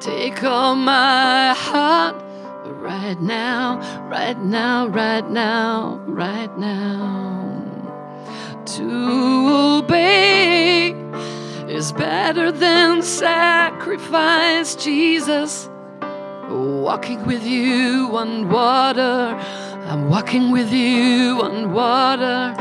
take all my heart right now, right now, right now, right now. To obey is better than sacrifice, Jesus. Walking with you on water, I'm walking with you on water.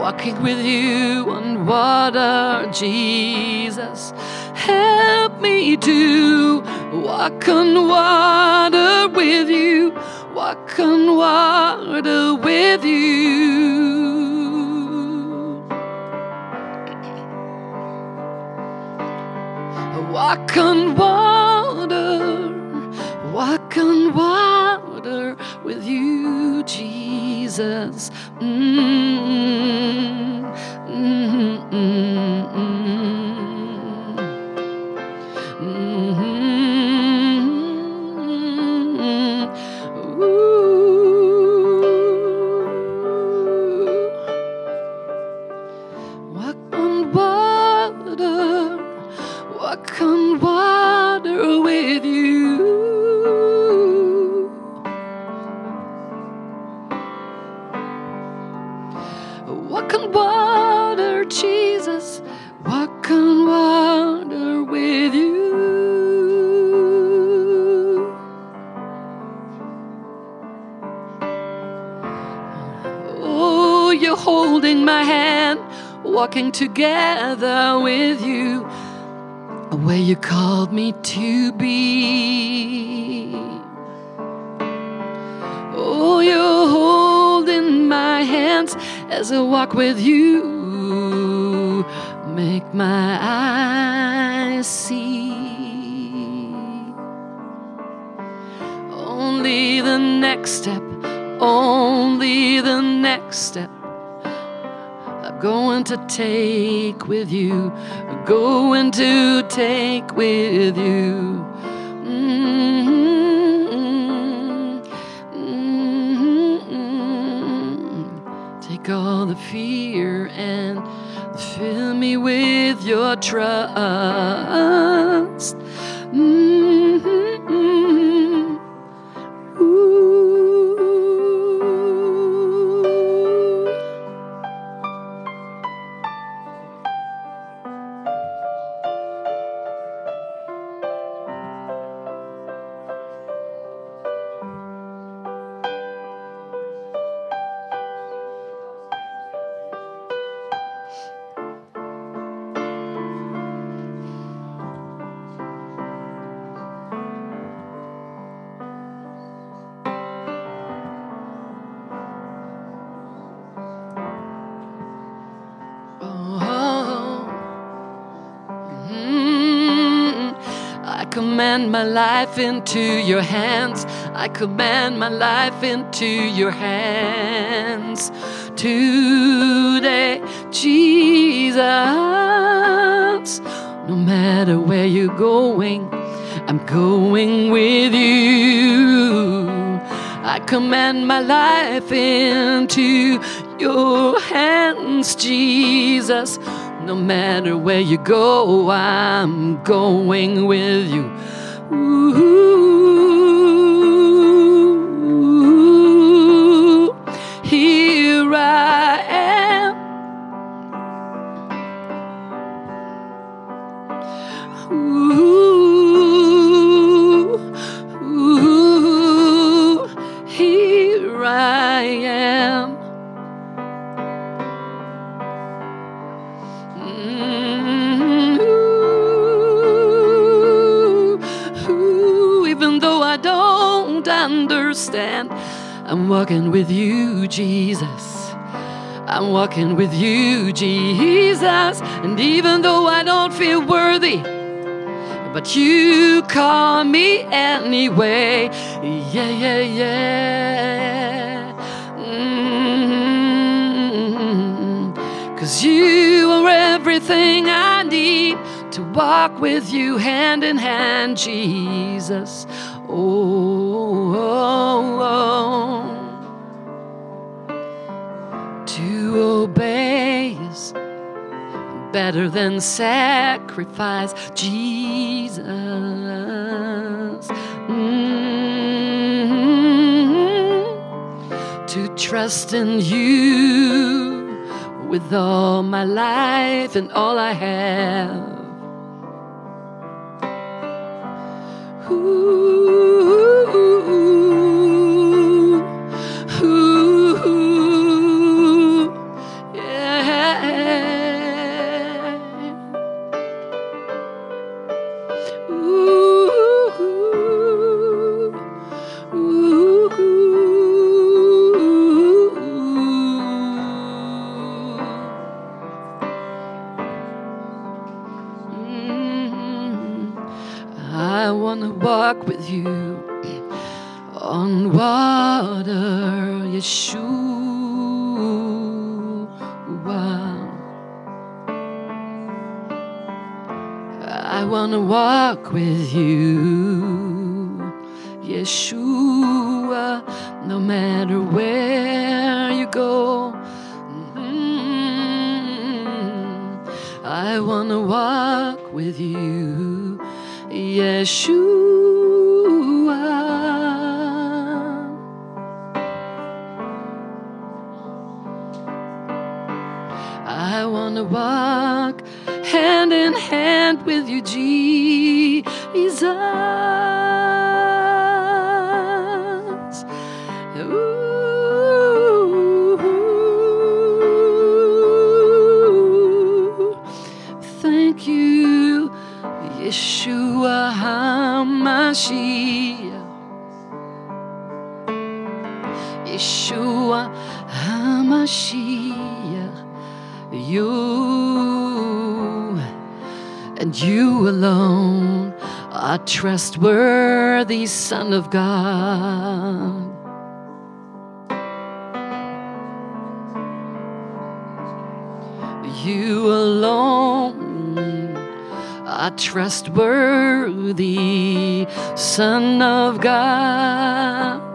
Walking with you on water, Jesus. Help me to walk on water with you, walk on water with you. Walk on water, walk on water with you, Jesus. Mm, mm, mm, mm. Walking together with you, where you called me to be. Oh, you're holding my hands as I walk with you. Make my eyes see. Only the next step, only the next step. Going to take with you, going to take with you. Mhm. Take all the fear and fill me with your trust. Mhm. Life into your hands. I command my life into your hands today, Jesus. No matter where you're going, I'm going with you. I command my life into your hands, Jesus. No matter where you go, I'm going with you. Ooh, walking with you, Jesus. I'm walking with you, Jesus. And even though I don't feel worthy, but you call me anyway. Yeah, yeah, yeah. Mm-hmm. Cause you are everything I need to walk with you hand in hand, Jesus. Oh, oh, oh. To obey is better than sacrifice, Jesus. Mm. To trust in you with all my life and all I have. Ooh, with you, trustworthy, Son of God. You alone are trustworthy, Son of God.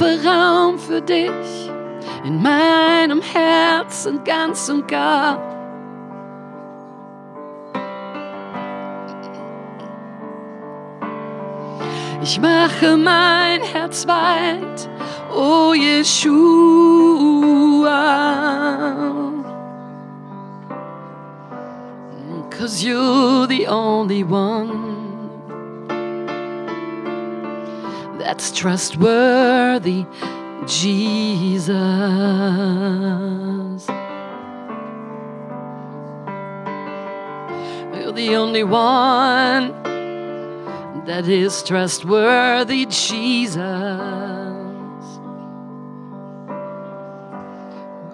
Schaffe Raum für dich in meinem Herzen ganz und gar. Ich mache mein Herz weit, oh Yeshua. Cause you're the only one trustworthy, Jesus. You're the only one that is trustworthy, Jesus.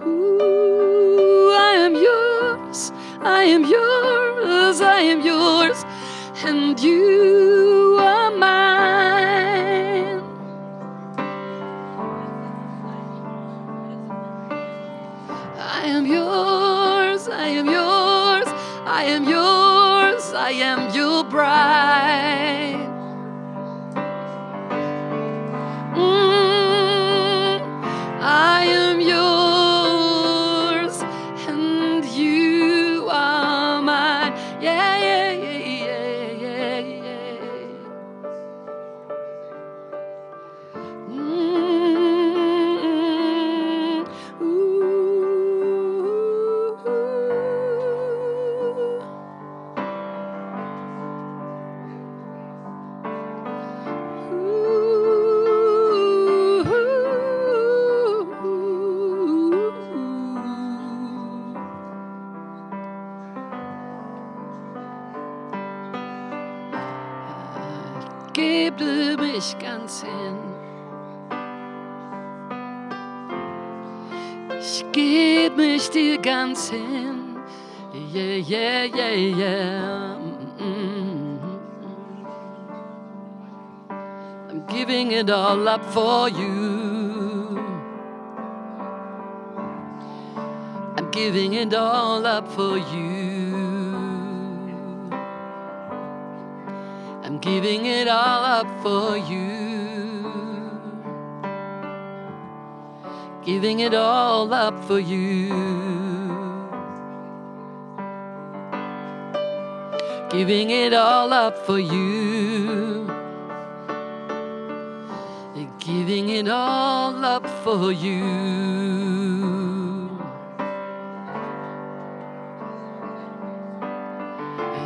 Ooh, I am yours, I am yours, I am yours, and you it all up for you. I'm giving it all up for you. I'm giving it all up for you. Giving it all up for you. Giving it all up for you. Giving it all up for you.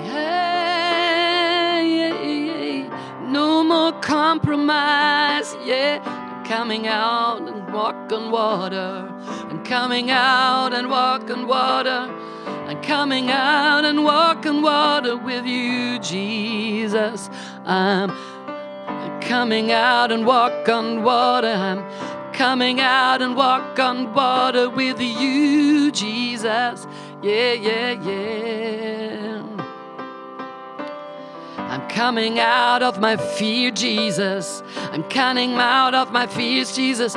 Yeah, yeah, yeah. No more compromise. Yeah, coming out and walk on water. I'm coming out and walk on water. I'm coming out and walk on water with you, Jesus. I'm coming out and walk on water. I'm coming out and walk on water with you, Jesus. Yeah, yeah, yeah. I'm coming out of my fear, Jesus. I'm coming out of my fears, Jesus.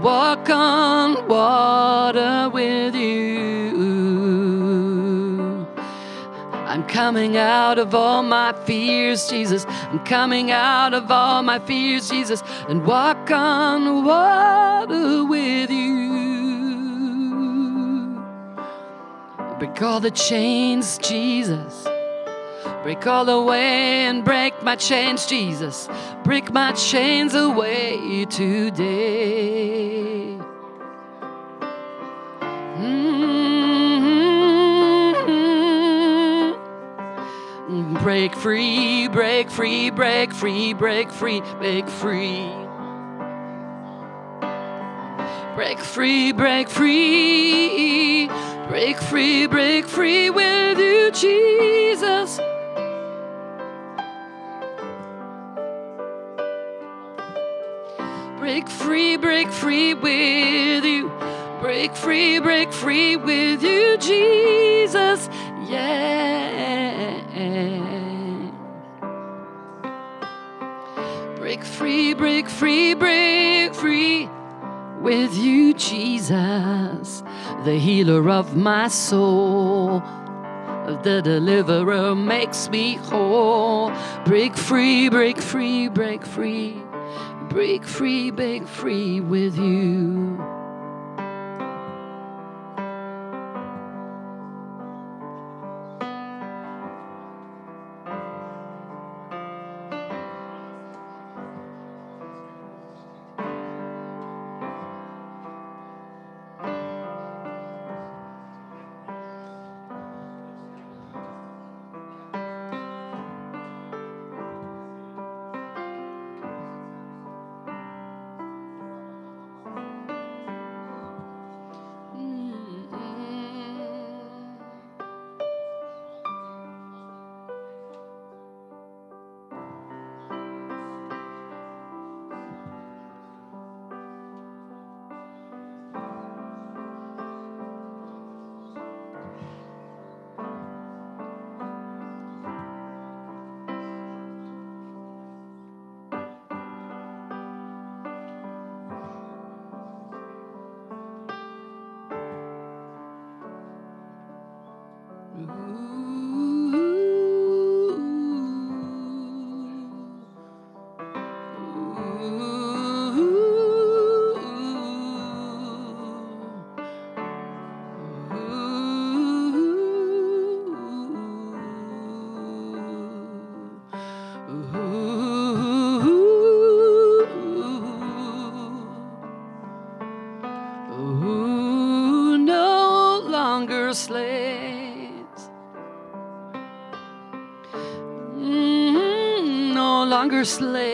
Walk on water with you. I'm coming out of all my fears, Jesus. I'm coming out of all my fears, Jesus, and walk on water with you. Break all the chains, Jesus. Break all away and break my chains, Jesus. Break my chains away today. Break free, break free, break free, break free, break free. Break free, break free, break free, break free with you, Jesus. Break free, break free with you. Break free, break free with you, Jesus. Yeah. Break free, break free, break free with you, Jesus, the healer of my soul. The deliverer makes me whole. Break free, break free, break free. Break free, break free with you. No longer